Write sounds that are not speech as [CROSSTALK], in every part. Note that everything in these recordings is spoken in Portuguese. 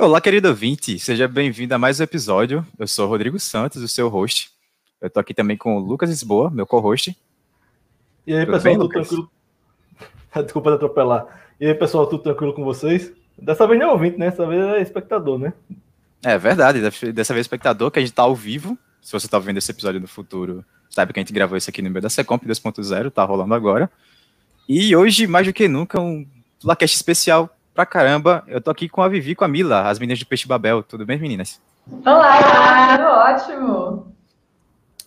Olá, querido ouvinte, seja bem-vindo a mais um episódio. Eu sou o Rodrigo Santos, o seu host. Eu tô aqui também com o Lucas Lisboa, meu co-host. E aí, tudo pessoal, bem, tudo Lucas? tranquilo? [LAUGHS] Desculpa de atropelar. E aí, pessoal, tudo tranquilo com vocês? Dessa vez não é ouvinte, né? Dessa vez é espectador, né? É verdade, dessa vez é espectador, que a gente tá ao vivo. Se você tá vendo esse episódio no futuro, sabe que a gente gravou isso aqui no meio da Secomp 2.0, tá rolando agora. E hoje, mais do que nunca, um Lacast especial pra caramba. Eu tô aqui com a Vivi com a Mila, as meninas de Peixe Babel. Tudo bem, meninas? Olá, tudo ótimo.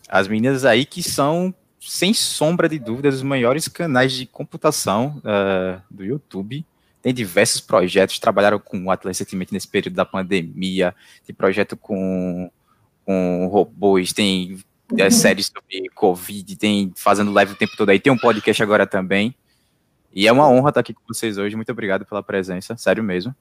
As meninas aí que são, sem sombra de dúvidas, os maiores canais de computação uh, do YouTube. Tem diversos projetos, trabalharam com o Atlas recentemente nesse período da pandemia, tem projeto com, com robôs, tem é, séries sobre Covid, tem fazendo live o tempo todo aí, tem um podcast agora também. E é uma honra estar aqui com vocês hoje. Muito obrigado pela presença, sério mesmo.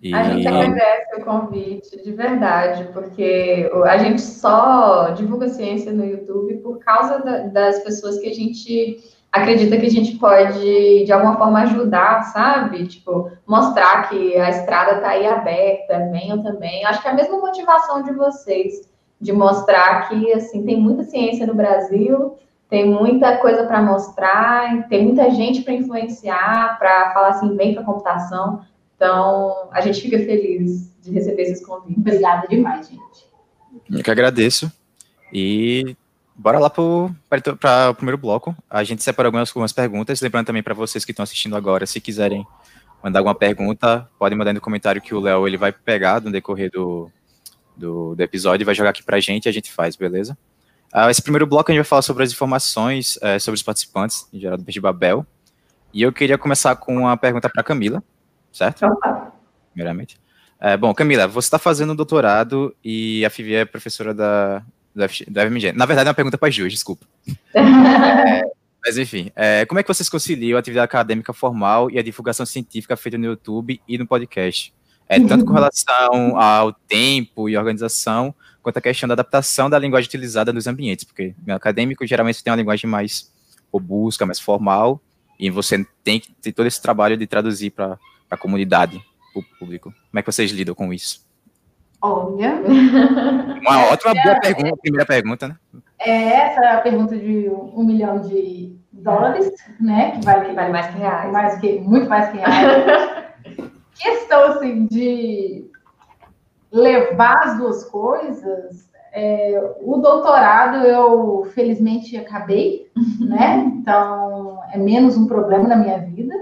E... A gente agradece o convite, de verdade, porque a gente só divulga ciência no YouTube por causa da, das pessoas que a gente acredita que a gente pode, de alguma forma, ajudar, sabe? Tipo, mostrar que a estrada está aí aberta, venham também. Acho que é a mesma motivação de vocês, de mostrar que, assim, tem muita ciência no Brasil, tem muita coisa para mostrar, tem muita gente para influenciar, para falar assim, vem para a computação. Então, a gente fica feliz de receber esses convites. Obrigada demais, gente. Eu que agradeço. E bora lá para o primeiro bloco. A gente separou algumas, algumas perguntas. Lembrando também para vocês que estão assistindo agora, se quiserem mandar alguma pergunta, podem mandar no comentário que o Léo ele vai pegar no decorrer do, do, do episódio e vai jogar aqui para a gente e a gente faz, beleza? Uh, esse primeiro bloco a gente vai falar sobre as informações uh, sobre os participantes, em geral do Peixe Babel. E eu queria começar com uma pergunta para Camila, certo? Opa. Primeiramente. Uh, bom, Camila, você está fazendo um doutorado e a Fivi é professora da, da, da FMG. Na verdade, é uma pergunta para a Ju, desculpa. [LAUGHS] é, mas enfim, é, como é que vocês conciliam a atividade acadêmica formal e a divulgação científica feita no YouTube e no podcast? É, tanto com relação ao tempo e organização, quanto à questão da adaptação da linguagem utilizada nos ambientes, porque no acadêmico geralmente tem uma linguagem mais robusta, mais formal, e você tem que ter todo esse trabalho de traduzir para a comunidade, para o público. Como é que vocês lidam com isso? Olha. Uma ótima boa [LAUGHS] pergunta, primeira pergunta, né? É essa é a pergunta de um milhão de dólares, né? Que vale, vale mais que reais. Mais que, muito mais que reais. [LAUGHS] Questão assim de levar as duas coisas, é, o doutorado eu felizmente acabei, né? Então é menos um problema na minha vida,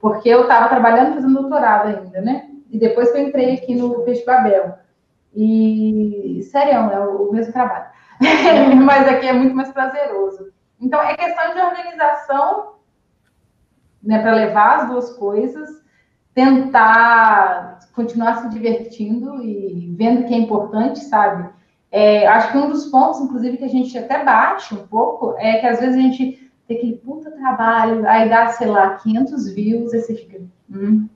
porque eu estava trabalhando fazendo doutorado ainda, né? E depois que eu entrei aqui no Peixe Babel. E sério, é o mesmo trabalho. [LAUGHS] Mas aqui é muito mais prazeroso. Então é questão de organização, né, para levar as duas coisas tentar continuar se divertindo e vendo que é importante, sabe? É, acho que um dos pontos, inclusive, que a gente até bate um pouco, é que às vezes a gente tem aquele puta trabalho, aí dá, sei lá, 500 views, aí você fica, hum,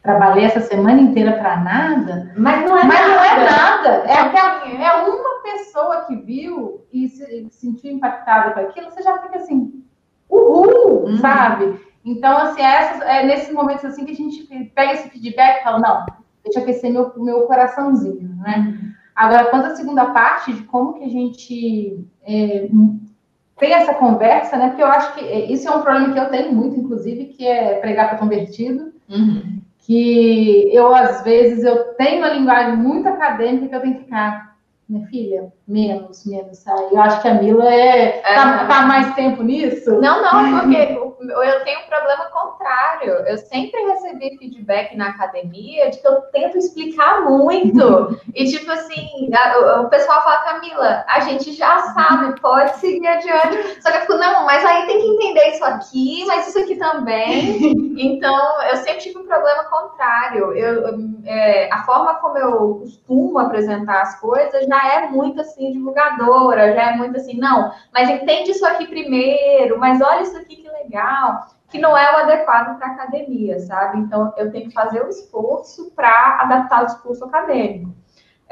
trabalhei essa semana inteira para nada. Mas não é Mas nada. não é nada. É, é, é uma pessoa que viu e se, sentiu impactada com aquilo, você já fica assim, uhul, uhum. sabe? Então, assim, é, essas, é nesses momentos assim que a gente pega esse feedback e fala, não, deixa aquecer meu, meu coraçãozinho, né? Agora, quanto à segunda parte de como que a gente é, tem essa conversa, né? Porque eu acho que isso é um problema que eu tenho muito, inclusive, que é pregar para convertido. Uhum. Que eu, às vezes, eu tenho uma linguagem muito acadêmica que eu tenho que ficar minha filha, menos, menos, sabe? Eu acho que a Mila é, é tá, tá, mais tempo nisso. Não, não, [LAUGHS] porque eu tenho um problema contrário. Eu sempre recebi feedback na academia de que eu tento explicar muito. [LAUGHS] e, tipo assim, a, o pessoal fala, Camila, a gente já sabe, pode seguir adiante. Só que eu fico, não, mas aí tem que entender isso aqui, mas isso aqui também. [LAUGHS] então, eu sempre tive um problema contrário. Eu, é, a forma como eu costumo apresentar as coisas já é muito assim divulgadora, já é muito assim, não, mas entende isso aqui primeiro, mas olha isso aqui legal, que não é o adequado para academia, sabe? Então eu tenho que fazer o esforço para adaptar o discurso acadêmico.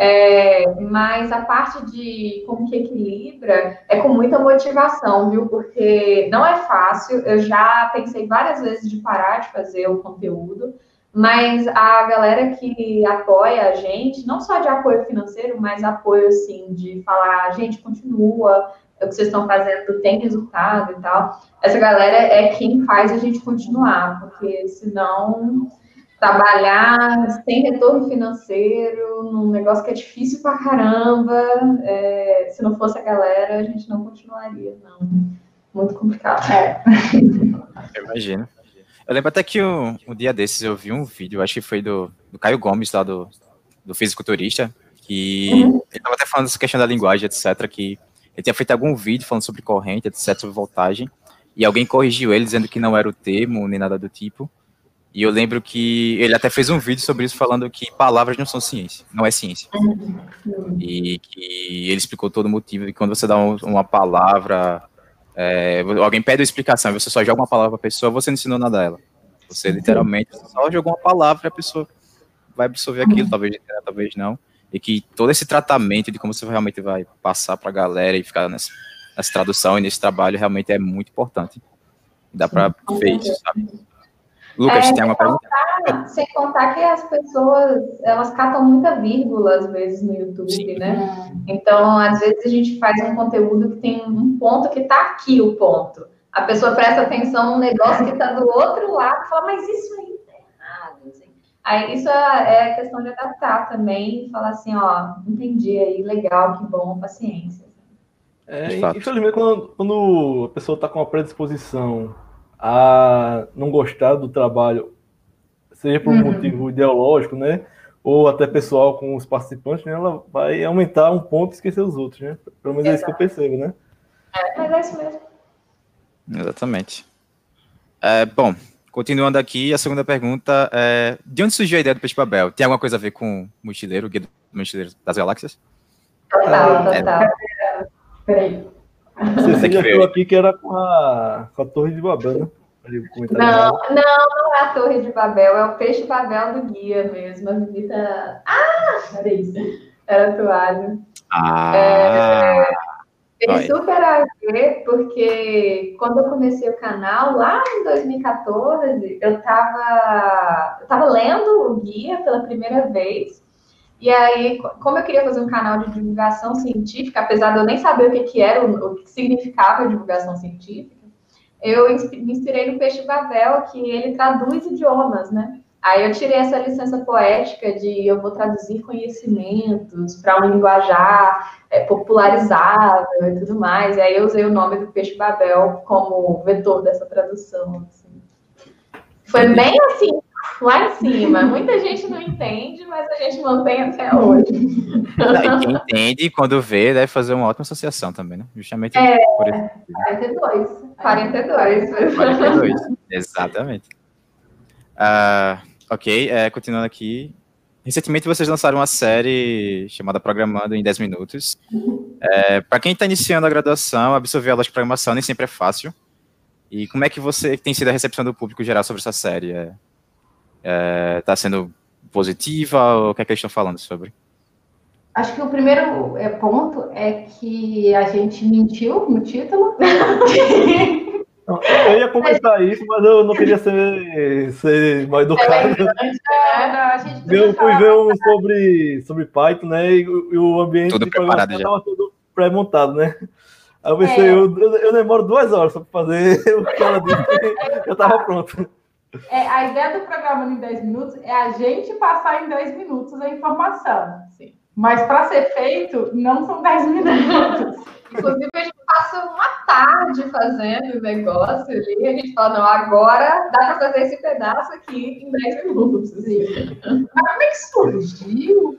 É, mas a parte de como que equilibra é com muita motivação, viu? Porque não é fácil. Eu já pensei várias vezes de parar de fazer o conteúdo, mas a galera que apoia a gente, não só de apoio financeiro, mas apoio, assim, de falar, gente, continua, o que vocês estão fazendo tem resultado e tal. Essa galera é quem faz a gente continuar, porque senão trabalhar sem retorno financeiro, num negócio que é difícil pra caramba, é, se não fosse a galera, a gente não continuaria, não. Muito complicado. É. [LAUGHS] Eu imagino. Eu lembro até que um, um, dia desses eu vi um vídeo, acho que foi do, do Caio Gomes, lá do, do fisiculturista, que uhum. ele estava até falando dessa questão da linguagem, etc., que ele tinha feito algum vídeo falando sobre corrente, etc., sobre voltagem, e alguém corrigiu ele dizendo que não era o termo, nem nada do tipo. E eu lembro que ele até fez um vídeo sobre isso, falando que palavras não são ciência, não é ciência. E que ele explicou todo o motivo de quando você dá uma palavra é, alguém pede uma explicação, você só joga uma palavra para a pessoa, você não ensinou nada a ela. Você literalmente só jogou uma palavra e a pessoa vai absorver aquilo, talvez talvez não. E que todo esse tratamento de como você realmente vai passar para a galera e ficar nessa, nessa tradução e nesse trabalho realmente é muito importante. Dá para ver isso, sabe? Lucas, é, tem uma pergunta? Contar, sem contar que as pessoas, elas catam muita vírgula, às vezes, no YouTube, Sim. né? Então, às vezes, a gente faz um conteúdo que tem um ponto que tá aqui, o ponto. A pessoa presta atenção num negócio que tá do outro lado e fala, mas isso aí. Aí, isso é, é questão de adaptar também e falar assim, ó, entendi aí, legal, que bom, paciência. É, infelizmente, quando, quando a pessoa está com uma predisposição a não gostar do trabalho, seja por um uhum. motivo ideológico, né? Ou até pessoal com os participantes, né? Ela vai aumentar um ponto e esquecer os outros, né? Pelo menos Exato. é isso que eu percebo, né? É, mas é isso mesmo. Exatamente. É, bom, continuando aqui, a segunda pergunta é: de onde surgiu a ideia do Peixe Babel? Tem alguma coisa a ver com o Mochileiro, o Guia do Mochileiro das Galáxias? Total, total. É, Peraí. Você já falou aqui que era com a, com a Torre de Babel, né? Não, não, não é a Torre de Babel, é o Peixe Babel do guia mesmo. A Vivita. Ah! Era isso. Era toalha. Ah! É, tem super a ver, porque quando eu comecei o canal, lá em 2014, eu estava eu tava lendo o guia pela primeira vez. E aí, como eu queria fazer um canal de divulgação científica, apesar de eu nem saber o que, que era, o, o que significava divulgação científica, eu me inspirei no Peixe Babel, que ele traduz idiomas, né? Aí eu tirei essa licença poética de eu vou traduzir conhecimentos para um linguajar é, popularizável e tudo mais. E aí eu usei o nome do Peixe Babel como vetor dessa tradução. Assim. Foi bem assim, lá em cima. Muita gente não entende, mas a gente mantém até hoje. E quem entende, quando vê, deve fazer uma ótima associação também, né? Justamente é, por isso. 42. 42. 42, exatamente. Uh, ok, é, continuando aqui. Recentemente vocês lançaram uma série chamada Programando em 10 Minutos. É, Para quem está iniciando a graduação, absorver aulas de programação nem sempre é fácil. E como é que você tem sido a recepção do público geral sobre essa série? É, está é, sendo positiva? Ou o que é que eles estão falando sobre? Acho que o primeiro é, ponto é que a gente mentiu no título. [LAUGHS] Eu ia comentar isso, mas eu não queria ser, ser mal educado. É, eu fui ver um sobre, sobre Python, né? E, e o ambiente tudo de programação estava tudo pré-montado, né? Aí eu pensei, é. eu, eu, demoro duas horas para fazer [LAUGHS] o que ela disse, [LAUGHS] eu estava pronto. É, a ideia do programa em 10 minutos é a gente passar em 10 minutos a informação. Mas para ser feito, não são 10 minutos. Inclusive, a gente passa uma tarde fazendo o negócio ali, a gente fala, não, agora dá para fazer esse pedaço aqui em 10 minutos. Assim. Mas como é que surgiu?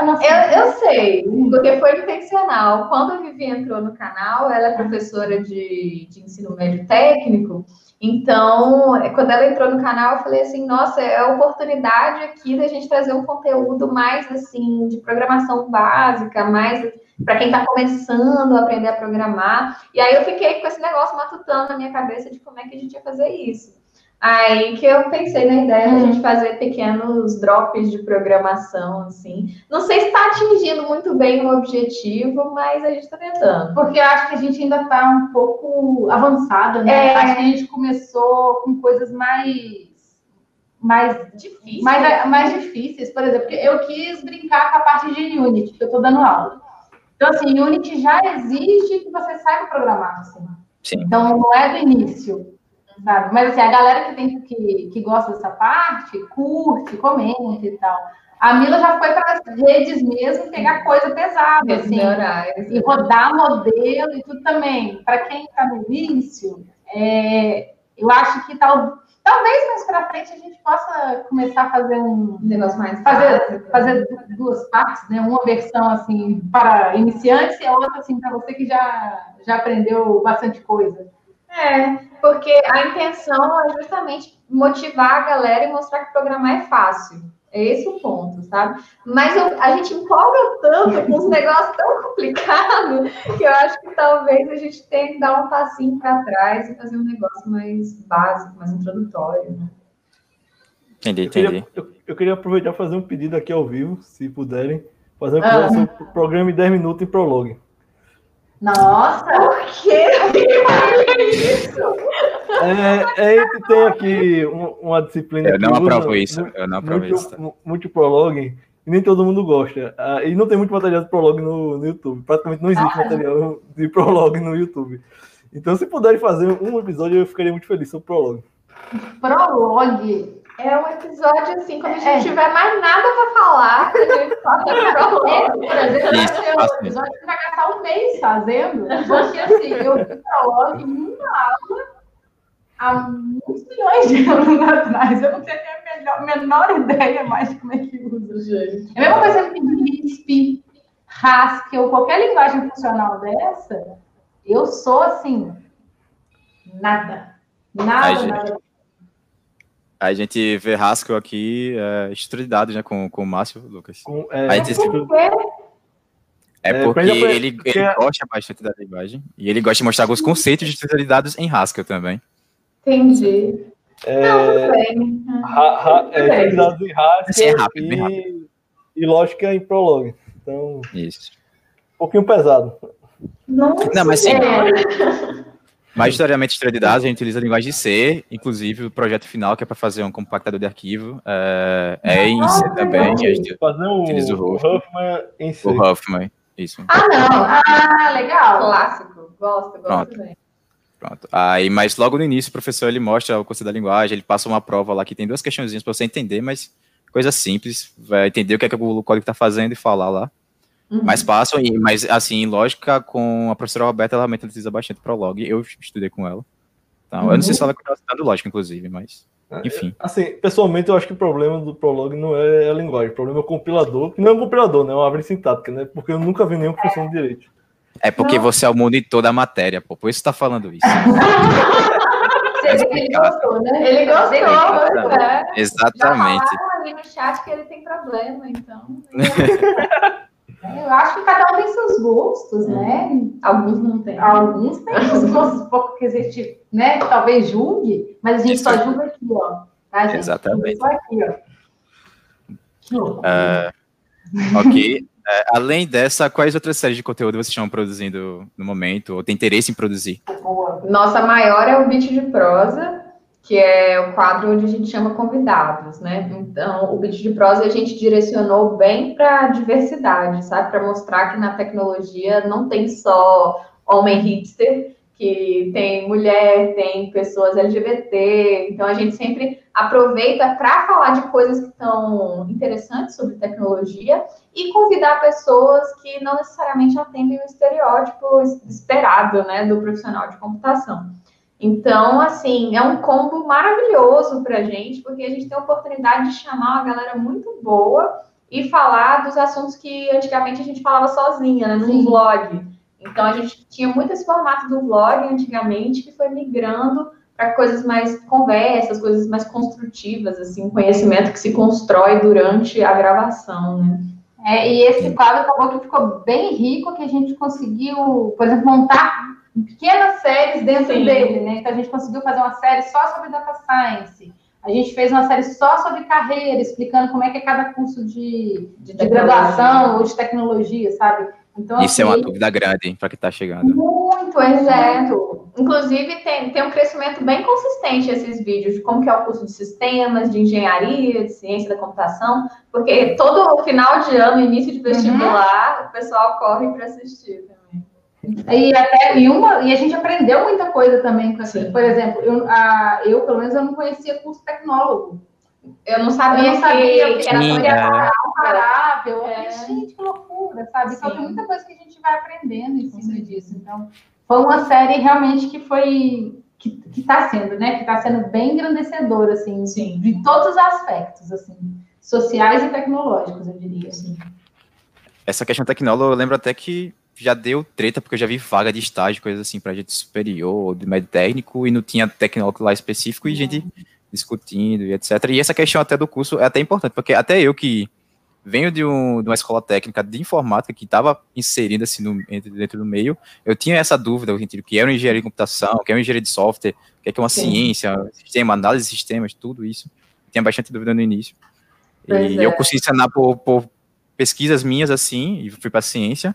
Eu, eu sei, porque foi intencional. Quando a Vivi entrou no canal, ela é professora de, de ensino médio técnico, então, quando ela entrou no canal, eu falei assim, nossa, é a oportunidade aqui da gente trazer um conteúdo mais assim de programação básica, mais para quem está começando a aprender a programar. E aí eu fiquei com esse negócio matutando na minha cabeça de como é que a gente ia fazer isso. Aí que eu pensei na ideia de a gente fazer pequenos drops de programação, assim. Não sei se está atingindo muito bem o objetivo, mas a gente está tentando. Porque eu acho que a gente ainda está um pouco avançada, né? É... Acho que a gente começou com coisas mais mais difíceis. Mais, mais difíceis, por exemplo, eu quis brincar com a parte de Unity, que eu estou dando aula. Então, assim, Unity já exige que você saiba programar, assim. Sim. Então, não é do início, sabe? Mas, assim, a galera que, tem, que, que gosta dessa parte, curte, comenta e tal. A Mila já foi para as redes mesmo pegar coisa pesada, assim, e rodar modelo e tudo também. Para quem está no início, é, eu acho que tal, talvez mais para frente a gente possa começar a fazer um negócio mais fazer, fazer duas partes, né? Uma versão assim para iniciantes e a outra assim para você que já já aprendeu bastante coisa. É, porque a intenção é justamente motivar a galera e mostrar que programar é fácil. É esse o ponto, sabe? Mas eu, a gente empolga tanto com os [LAUGHS] negócios tão complicados que eu acho que talvez a gente tenha que dar um passinho para trás e fazer um negócio mais básico, mais introdutório, né? Entendi, entendi. Eu queria, eu, eu queria aproveitar e fazer um pedido aqui ao vivo, se puderem, fazer um ah. programa em 10 minutos em Prolog. Nossa! Por quê? isso? É, é, tem aqui uma disciplina. Eu não aprovo isso. Eu não aprovo muito, isso. Muito prologue, e nem todo mundo gosta. Ah, e não tem muito material de prologue no, no YouTube. Praticamente não existe ah, material de prologue no YouTube. Então, se puderem fazer um episódio, eu ficaria muito feliz sobre prologue. Prologue. É um episódio assim, quando a gente é. tiver mais nada para falar, a gente fala prologue. Por exemplo, vai ser um episódio que vai gastar um mês fazendo, porque assim, eu vi prologue em uma aula há muitos milhões de anos atrás. Eu não tenho a melhor, menor ideia mais de como é que usa, gente. É a mesma coisa que Lisp, Haskell, qualquer linguagem funcional dessa, eu sou assim, nada. Nada, Ai, nada. A gente vê Haskell aqui, é, dados, né, com, com o Márcio, Lucas. Com, é, a gente, é, é porque ele, ele gosta bastante da linguagem e ele gosta de mostrar alguns conceitos de estrutura de dados em Haskell também. Entendi. É, Não, bem. Ha, ha, é, em Haskell é rápido, e, rápido. e lógica em Prolog. Então, Isso. Um pouquinho pesado. Nossa, Não, mas sim. É. [LAUGHS] Majoritariamente, história de dados, a gente utiliza a linguagem C, inclusive o projeto final, que é para fazer um compactador de arquivo, é, é em C também. A gente fazer o, utiliza o Huffman em C. O Huffman, isso. Ah, não. Ah, legal. Clássico. Gosto, gosto também. Pronto. Aí, mas logo no início, o professor ele mostra o conceito da linguagem, ele passa uma prova lá que tem duas questõezinhas para você entender, mas coisa simples, vai entender o que é que o código está fazendo e falar lá. Uhum. Mas passam, mas assim, lógica, com a professora Roberta, ela realmente utiliza bastante Prolog, eu estudei com ela. Então, uhum. Eu não sei se ela está estudando lógica, inclusive, mas é, enfim. Assim, pessoalmente, eu acho que o problema do Prolog não é a linguagem, o problema é o compilador, que não é um compilador, né? É uma árvore sintática, né? Porque eu nunca vi nenhum que funcione direito. É porque não. você é o monitor da matéria, pô. Por isso tá falando isso. [LAUGHS] ele gostou, né? Ele gostou, Exatamente. né? Exatamente. Já ali no chat que ele tem problema, então. [LAUGHS] Eu acho que cada um tem seus gostos, né? Alguns não têm. Alguns têm os gostos um pouco que a gente, né? Talvez julgue, mas a gente só julga aqui, ó. Tá, gente? Exatamente. Só aqui, ó. Uh, ok. É, além dessa, quais outras séries de conteúdo vocês estão produzindo no momento, ou tem interesse em produzir? Nossa maior é o Beat de Prosa, que é o quadro onde a gente chama convidados, né? Então, o Beat de Prosa a gente direcionou bem para a diversidade, sabe? Para mostrar que na tecnologia não tem só homem hipster, que tem mulher, tem pessoas LGBT, então a gente sempre aproveita para falar de coisas que estão interessantes sobre tecnologia e convidar pessoas que não necessariamente atendem o estereótipo esperado, né, do profissional de computação. Então, assim, é um combo maravilhoso para a gente, porque a gente tem a oportunidade de chamar uma galera muito boa e falar dos assuntos que antigamente a gente falava sozinha, né, num blog. Então, a gente tinha muito esse formato do vlog antigamente, que foi migrando para coisas mais conversas, coisas mais construtivas, assim, conhecimento que se constrói durante a gravação, né? É, e esse quadro acabou que ficou bem rico, que a gente conseguiu, por exemplo, montar pequenas séries dentro Sim. dele, né? Então a gente conseguiu fazer uma série só sobre data science. A gente fez uma série só sobre carreira, explicando como é que é cada curso de, de, de graduação ou de tecnologia, sabe? Então, Isso assim, é uma dúvida grande para quem está chegando. Muito, exato. Inclusive, tem, tem um crescimento bem consistente esses vídeos, de como que é o curso de sistemas, de engenharia, de ciência da computação, porque todo final de ano, início de vestibular, uhum. o pessoal corre para assistir também. E até e uma e a gente aprendeu muita coisa também com assim. Por exemplo, eu, a, eu pelo menos eu não conhecia curso tecnólogo. Eu não sabia, eu não sabia que, que era Sim, é. comparável. É. Gente, que loucura, sabe? Sim. Então tem muita coisa que a gente vai aprendendo em cima disso. Então, foi uma série realmente que foi que está sendo, né? Que está sendo bem engrandecedora, assim, Sim. de todos os aspectos, assim, sociais e tecnológicos, eu diria, assim. Essa questão tecnológica, eu lembro até que já deu treta, porque eu já vi vaga de estágio, coisas assim, para gente superior, de médio técnico, e não tinha tecnólogo lá específico, e gente discutindo e etc. E essa questão até do curso é até importante, porque até eu que venho de, um, de uma escola técnica de informática que estava inserida assim no, dentro do meio, eu tinha essa dúvida, o que era uma engenharia de computação, o que é uma engenharia de software, o que é, que é uma Sim. ciência, sistema, análise de sistemas, tudo isso. Tinha bastante dúvida no início. Pois e é. eu consegui ensinar por, por, pesquisas minhas assim, e fui para ciência,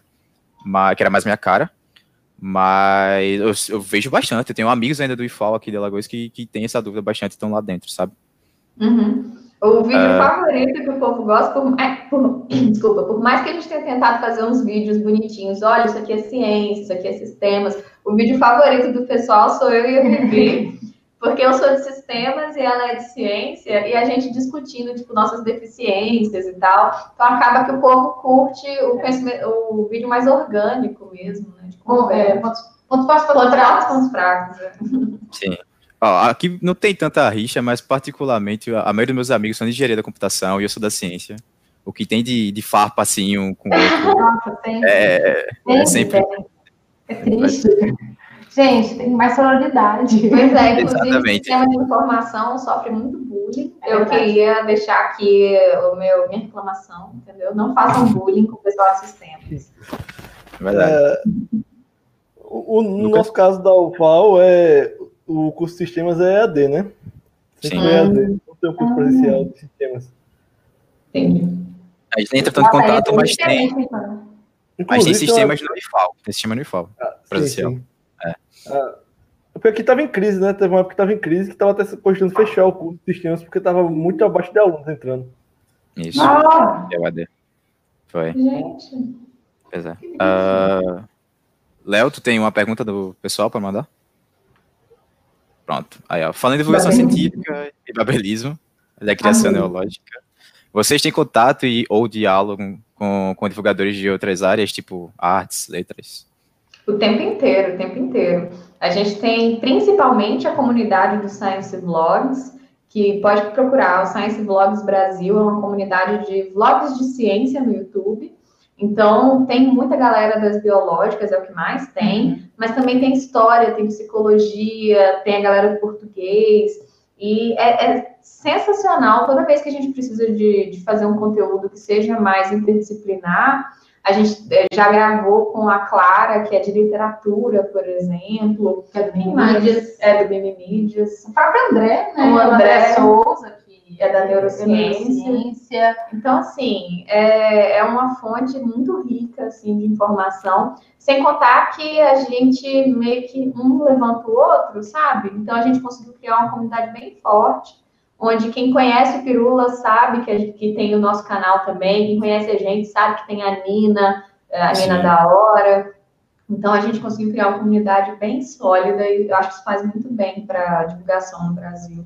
mas, que era mais minha cara. Mas eu, eu, vejo bastante. Eu tenho amigos ainda do IFAL aqui de Alagoas que, que tem essa dúvida bastante, estão lá dentro, sabe? Uhum. O vídeo uh... favorito que o povo gosta, por, é, por, [CLEARS THROAT] desculpa, por mais que a gente tenha tentado fazer uns vídeos bonitinhos, olha, isso aqui é ciência, isso aqui é sistemas, o vídeo favorito do pessoal sou eu e a Vivi, [LAUGHS] porque eu sou de sistemas e ela é de ciência, e a gente discutindo, tipo, nossas deficiências e tal, então acaba que o povo curte o, o vídeo mais orgânico mesmo, né? Tipo, é, pontos, pontos fortes, pontos fracos. É. Sim. Ó, aqui não tem tanta rixa, mas particularmente a maioria dos meus amigos são de engenharia da computação e eu sou da ciência. O que tem de, de farpa assim um com o outro. [LAUGHS] Nossa, tem. É, é sempre. É triste. Gente, tem mais sororidade. Pois é, [LAUGHS] inclusive o sistema de informação sofre muito bullying. É eu queria deixar aqui o meu, minha reclamação, entendeu? Não façam bullying com o pessoal de sistemas. Verdade. É, o, no nosso caso da UFAL é o curso de sistemas é EAD, né? Sim. É EAD, não tem o curso presencial de sistemas. Entendi. A gente nem entra em contato, mas tem. Mas tem sistemas no IFAL. Tem sistema no IFAL. Ah, presencial. Sim, sim. É. Ah, porque aqui estava em crise, né? Teve uma época que estava em crise que estava até cogitando fechar o curso de sistemas porque estava muito abaixo de alunos entrando. Isso. Ah. EAD. Foi. Gente. Pois é. Uh, Léo, tu tem uma pergunta do pessoal para mandar? Pronto. Aí, ó, falando em divulgação científica e babelismo, da criação Amém. neológica, vocês têm contato e, ou diálogo com, com divulgadores de outras áreas, tipo artes, letras? O tempo inteiro, o tempo inteiro. A gente tem principalmente a comunidade do Science Vlogs, que pode procurar o Science Vlogs Brasil, é uma comunidade de vlogs de ciência no YouTube. Então, tem muita galera das biológicas, é o que mais tem, uhum. mas também tem história, tem psicologia, tem a galera do português, e é, é sensacional toda vez que a gente precisa de, de, fazer um conteúdo que seja mais interdisciplinar. A gente é, já gravou com a Clara, que é de literatura, por exemplo. Que é do Mimídias. É do Mimídias. O próprio André, né? O André, André Souza, é da neurociência. neurociência. Então, assim, é, é uma fonte muito rica, assim, de informação, sem contar que a gente meio que um levanta o outro, sabe? Então, a gente conseguiu criar uma comunidade bem forte, onde quem conhece o Pirula sabe que, gente, que tem o nosso canal também, quem conhece a gente sabe que tem a Nina, a Sim. Nina da Hora. Então, a gente conseguiu criar uma comunidade bem sólida e eu acho que isso faz muito bem para a divulgação no Brasil.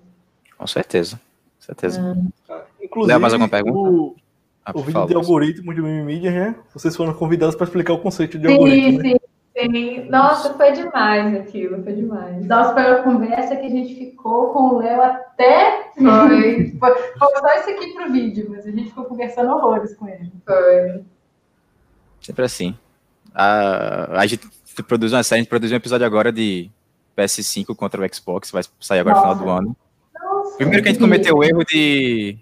Com certeza certeza. Hum. Inclusive, Léo, mais alguma pergunta? O, ah, o vídeo fala, de algoritmo de mídia, né? Vocês foram convidados para explicar o conceito de sim, algoritmo. Sim, né? Sim. Nossa, foi demais aquilo, foi demais. Nossa, foi uma conversa que a gente ficou com o Léo até. Foi. [LAUGHS] foi, foi só isso aqui pro vídeo, mas a gente ficou conversando horrores com ele. Foi. Sempre assim. A, a gente produz uma série, a gente produz um episódio agora de PS5 contra o Xbox, vai sair agora no final do ano. Primeiro que a gente cometeu o erro de,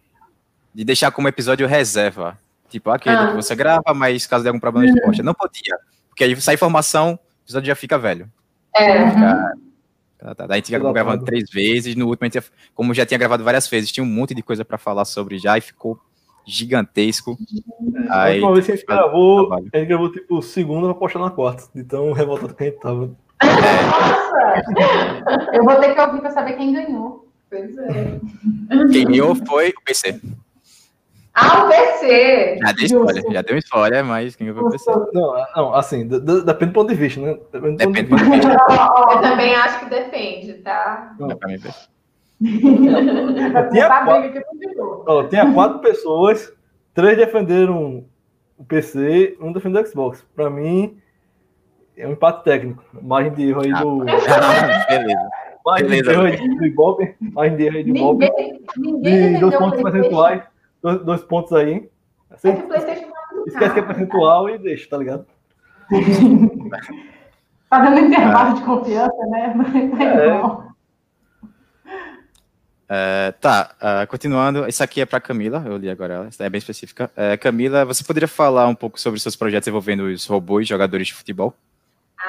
de deixar como episódio reserva. Tipo, aquele ah. que você grava, mas caso de algum problema de posta. Não podia. Porque aí sai informação, o episódio já fica velho. É. Fica, tá, tá. Daí a gente ia gravando três vezes, no último, gente, como já tinha gravado várias vezes, tinha um monte de coisa para falar sobre já e ficou gigantesco. É, a última vez que a gente gravou, a gente gravou tipo segunda pra postar na quarta, de tão revoltado que a gente tava. Nossa! Eu vou ter que ouvir pra saber quem ganhou. Pois é. Quem ganhou foi o PC. Ah, o PC! Já deu spoiler, já deu spoiler, mas quem o PC. Não, não assim, depende do ponto de vista, né? Depende do ponto de vista. [LAUGHS] Eu também acho que depende, tá? Não, é pra mim, tinha, quatro, tinha quatro pessoas, três defenderam o PC, um defendeu o Xbox. Para mim, é um empate técnico. Margem de erro aí do. Ah, [LAUGHS] beleza. Margem de erro aí do Ibope. Margem de erro aí do Ibope. Ninguém, dois pontos percentuais. Dois, dois, pontos aí. Assim, é esquece que é percentual e deixa, tá ligado? [LAUGHS] tá dando intervalo de confiança, né? [LAUGHS] Mas, é. Uh, tá, uh, continuando, isso aqui é para Camila, eu li agora ela, é bem específica. Uh, Camila, você poderia falar um pouco sobre seus projetos envolvendo os robôs jogadores de futebol?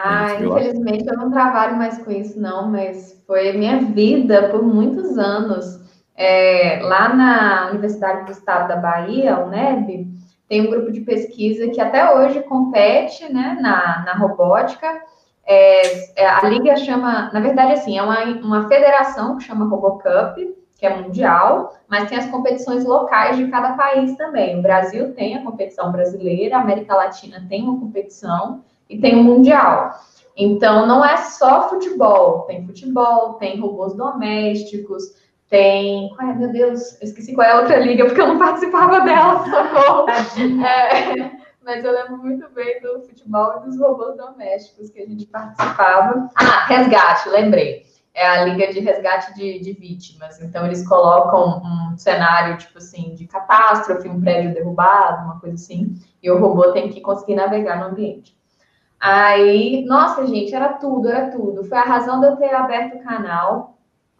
Ah, infelizmente eu não trabalho mais com isso, não, mas foi minha vida por muitos anos. É, lá na Universidade do Estado da Bahia, UNEB, tem um grupo de pesquisa que até hoje compete né, na, na robótica é, é, a liga chama, na verdade, assim, é uma, uma federação que chama RoboCup, que é mundial, mas tem as competições locais de cada país também. O Brasil tem a competição brasileira, a América Latina tem uma competição e tem o mundial. Então, não é só futebol, tem futebol, tem robôs domésticos, tem. Ai, meu Deus, eu esqueci qual é a outra liga, porque eu não participava dela, [LAUGHS] socorro. É, mas eu lembro muito bem do futebol e dos robôs domésticos que a gente participava. Ah, resgate, lembrei. É a Liga de Resgate de, de Vítimas. Então, eles colocam um cenário, tipo assim, de catástrofe, um prédio derrubado, uma coisa assim, e o robô tem que conseguir navegar no ambiente. Aí, nossa, gente, era tudo, era tudo. Foi a razão de eu ter aberto o canal,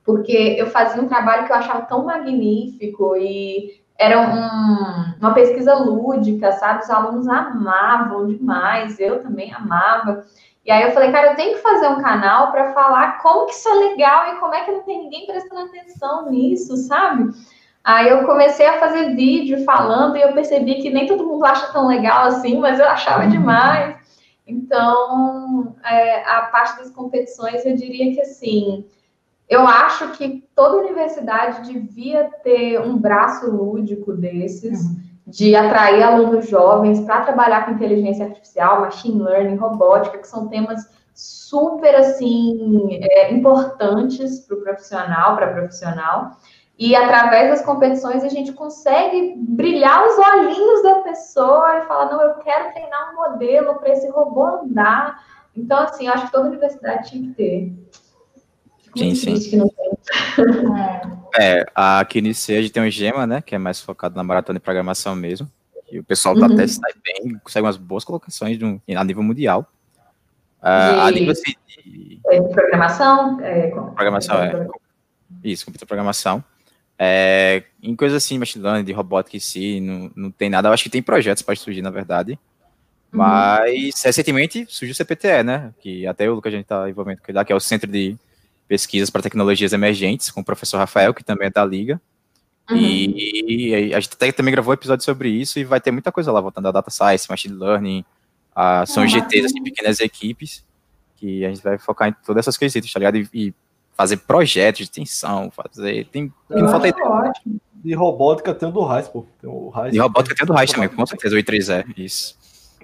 porque eu fazia um trabalho que eu achava tão magnífico e era um, uma pesquisa lúdica, sabe? Os alunos amavam demais, eu também amava. E aí eu falei, cara, eu tenho que fazer um canal para falar como que isso é legal e como é que não tem ninguém prestando atenção nisso, sabe? Aí eu comecei a fazer vídeo falando e eu percebi que nem todo mundo acha tão legal assim, mas eu achava uhum. demais. Então, é, a parte das competições, eu diria que assim, eu acho que toda universidade devia ter um braço lúdico desses, uhum. de atrair alunos jovens para trabalhar com inteligência artificial, machine learning, robótica, que são temas super assim é, importantes para o profissional, para profissional. E através das competições a gente consegue brilhar os olhinhos da pessoa e falar: não, eu quero treinar um modelo para esse robô andar. Então, assim, eu acho que toda universidade tinha que ter. Sim, sim. É, aqui no IC a gente tem o Gema, né, que é mais focado na maratona de programação mesmo. E o pessoal uhum. até sai bem, consegue umas boas colocações de um, a nível mundial. Uh, a nível assim, de... É programação? É, programação, é. Isso, computer programação. É, em coisas assim, machine learning, de robótica em si, não, não tem nada. Eu acho que tem projetos para surgir, na verdade. Uhum. Mas recentemente surgiu o CPTE, né? Que até o Lucas a gente está envolvendo com ele lá, que é o Centro de pesquisas para tecnologias emergentes com o professor Rafael, que também é da Liga. Uhum. E, e, a gente até também gravou um episódio sobre isso e vai ter muita coisa lá, voltando a data science, machine learning, a, são uhum. GTs, assim, pequenas equipes, que a gente vai focar em todas essas coisitas, tá ligado? E, e, fazer projetos de extensão, fazer. Tem. Ah, não falta ideia. De robótica tem o do Raiz, pô. Tem o Raiz, de robótica tem o do Raiz também, com certeza, o I3E, isso.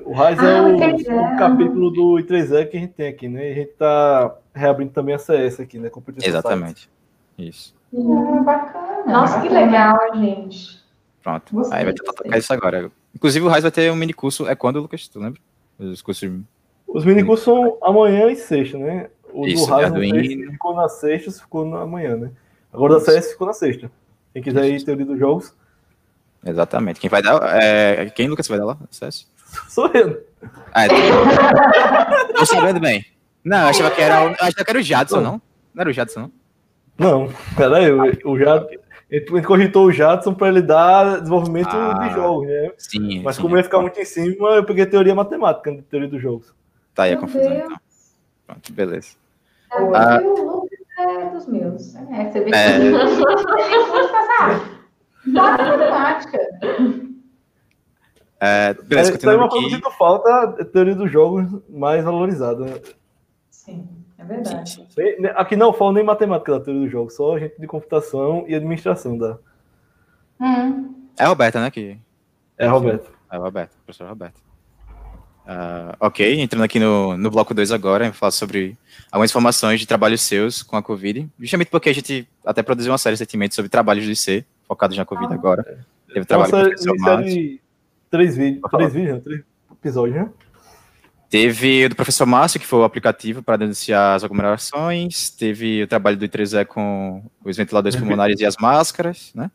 O Raiz é ah, é o, o, capítulo do I3E que a gente tem aqui, né? E a gente tá reabrindo também a CS aqui, né? Exatamente. Isso. Hum, bacana. Nossa, que legal, gente. Pronto. Gostei, Aí vai tentar tocar isso agora. Inclusive, o Raiz vai ter um mini curso. É quando, Lucas? Tu lembra? Os cursos. Os mini cursos são amanhã e sexta, né? O isso, do Raiz ficou na sexta, ficou na manhã, né? Agora isso. da CS ficou na sexta. Quem quiser isso. ir teoria dos jogos. Exatamente. Quem vai dar. É... Quem, Lucas, vai dar lá? CS? [LAUGHS] Sou eu. Ah, [LAUGHS] tô sabendo bem. Não, eu achava que era, eu achava que era o Jadson, não? Não era o Jadson, não? Não, peraí, o, o Jadson. Ele cogitou o Jadson para ele dar desenvolvimento ah, de jogos, né? Sim. Mas sim. como ia ficar muito em cima, eu peguei teoria matemática, né, teoria dos jogos. Tá aí a confusão, então. Pronto, beleza. É, ah, o Lucas é dos meus. É, você vê que é... matemática. É, beleza, é, uma coisa que falta a teoria dos jogos mais valorizada. Sim, é verdade. Aqui não falo nem matemática da teoria dos jogos, só gente de computação e administração da. Hum. É a Roberta, né? Que... É a Roberta. É a Roberta, professor Roberta. Uh, ok, entrando aqui no, no bloco 2 agora, eu falar sobre algumas informações de trabalhos seus com a Covid, justamente porque a gente até produziu uma série recentemente sobre trabalhos de IC, focados na Covid ah, agora. É. Teve trabalho Nossa, com o professor Três vídeos, três vídeos, três episódios, né? Teve o do professor Márcio, que foi o aplicativo para denunciar as aglomerações. Teve o trabalho do I3E com os ventiladores pulmonares e as máscaras, né?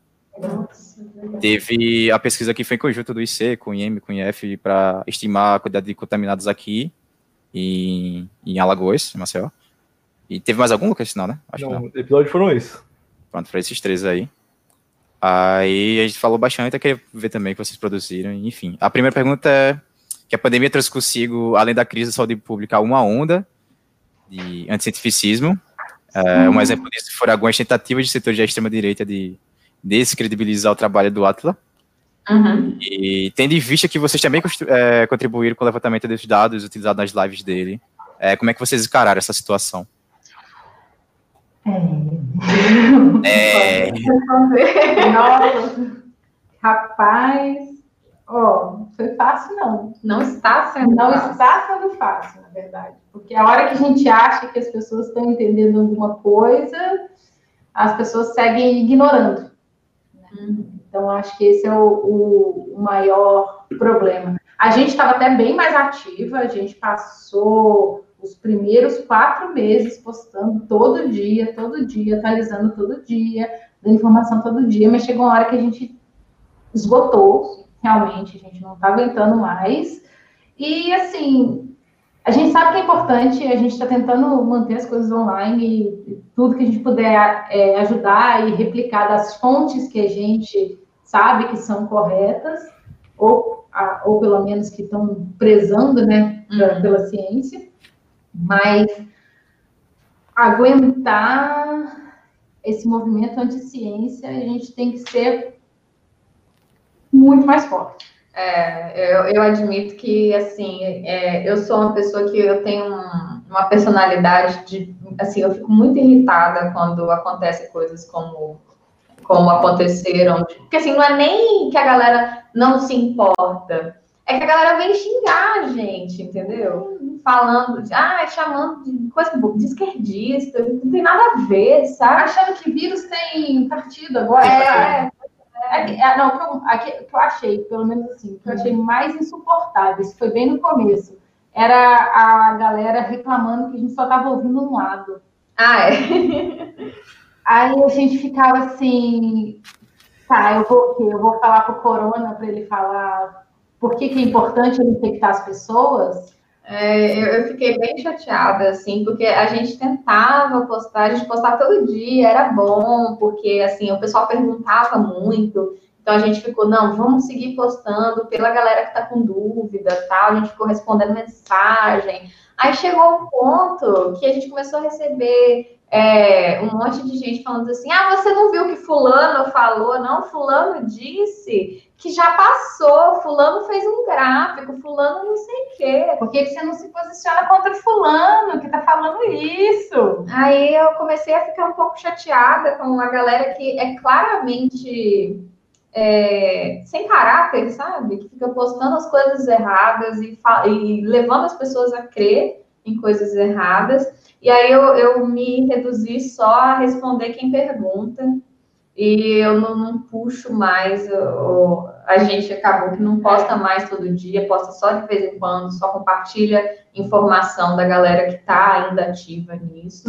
Teve a pesquisa que foi em conjunto do IC, com o IEM, com o IF, para estimar a quantidade de contaminados aqui em, em Alagoas, em Maceió. E teve mais algum, Lucas? Não, né? Acho não, não. episódios foram esses. Pronto, foram esses três aí. Aí a gente falou bastante, eu queria ver também que vocês produziram, enfim. A primeira pergunta é que a pandemia trouxe consigo, além da crise da saúde pública, uma onda de anticientificismo. É, um exemplo disso foram algumas tentativas de setor de extrema-direita de descredibilizar o trabalho do Atlas. Uhum. E tendo em vista que vocês também é, contribuíram com o levantamento desses dados utilizados nas lives dele, é, como é que vocês encararam essa situação? É. é. [LAUGHS] Nossa, rapaz, ó, foi fácil não. Não está sendo Não fácil. está sendo fácil, na verdade. Porque a hora que a gente acha que as pessoas estão entendendo alguma coisa, as pessoas seguem ignorando. Uhum. Então, acho que esse é o, o maior problema. A gente estava até bem mais ativa, a gente passou os primeiros quatro meses postando todo dia, todo dia, atualizando todo dia, dando informação todo dia, mas chegou uma hora que a gente esgotou, realmente, a gente não está aguentando mais. E, assim, a gente sabe que é importante, a gente está tentando manter as coisas online e tudo que a gente puder é, ajudar e replicar das fontes que a gente sabe que são corretas, ou, ou pelo menos que estão prezando, né, uhum. pela ciência. Mas aguentar esse movimento anti-ciência, a gente tem que ser muito mais forte. É, eu, eu admito que, assim, é, eu sou uma pessoa que eu tenho um, uma personalidade de, assim, eu fico muito irritada quando acontecem coisas como como aconteceram, porque assim, não é nem que a galera não se importa, é que a galera vem xingar a gente, entendeu? Falando, de, ah, chamando de coisa de esquerdista, não tem nada a ver, sabe? Achando que vírus tem partido agora. É, é, é, é não, o que, eu, que eu achei, pelo menos assim, o que eu achei mais insuportável, isso foi bem no começo, era a galera reclamando que a gente só estava ouvindo um lado. Ah, é? [LAUGHS] Aí a gente ficava assim, tá, eu vou Eu vou falar pro Corona para ele falar por que, que é importante ele infectar as pessoas? É, eu, fiquei bem chateada, assim, porque a gente tentava postar, a gente postava todo dia, era bom, porque, assim, o pessoal perguntava muito, então a gente ficou, não, vamos seguir postando pela galera que tá com dúvida, tal, a gente ficou respondendo mensagem. Aí chegou um ponto que a gente começou a receber é, um monte de gente falando assim: ah, você não viu que Fulano falou? Não, Fulano disse que já passou, Fulano fez um gráfico, Fulano não sei o quê. Por que você não se posiciona contra Fulano que tá falando isso? Aí eu comecei a ficar um pouco chateada com a galera que é claramente. É, sem caráter, sabe? Que fica postando as coisas erradas e, e levando as pessoas a crer em coisas erradas. E aí eu, eu me reduzi só a responder quem pergunta. E eu não, não puxo mais, eu, a gente acabou que não posta mais todo dia, posta só de vez em quando, só compartilha informação da galera que está ainda ativa nisso.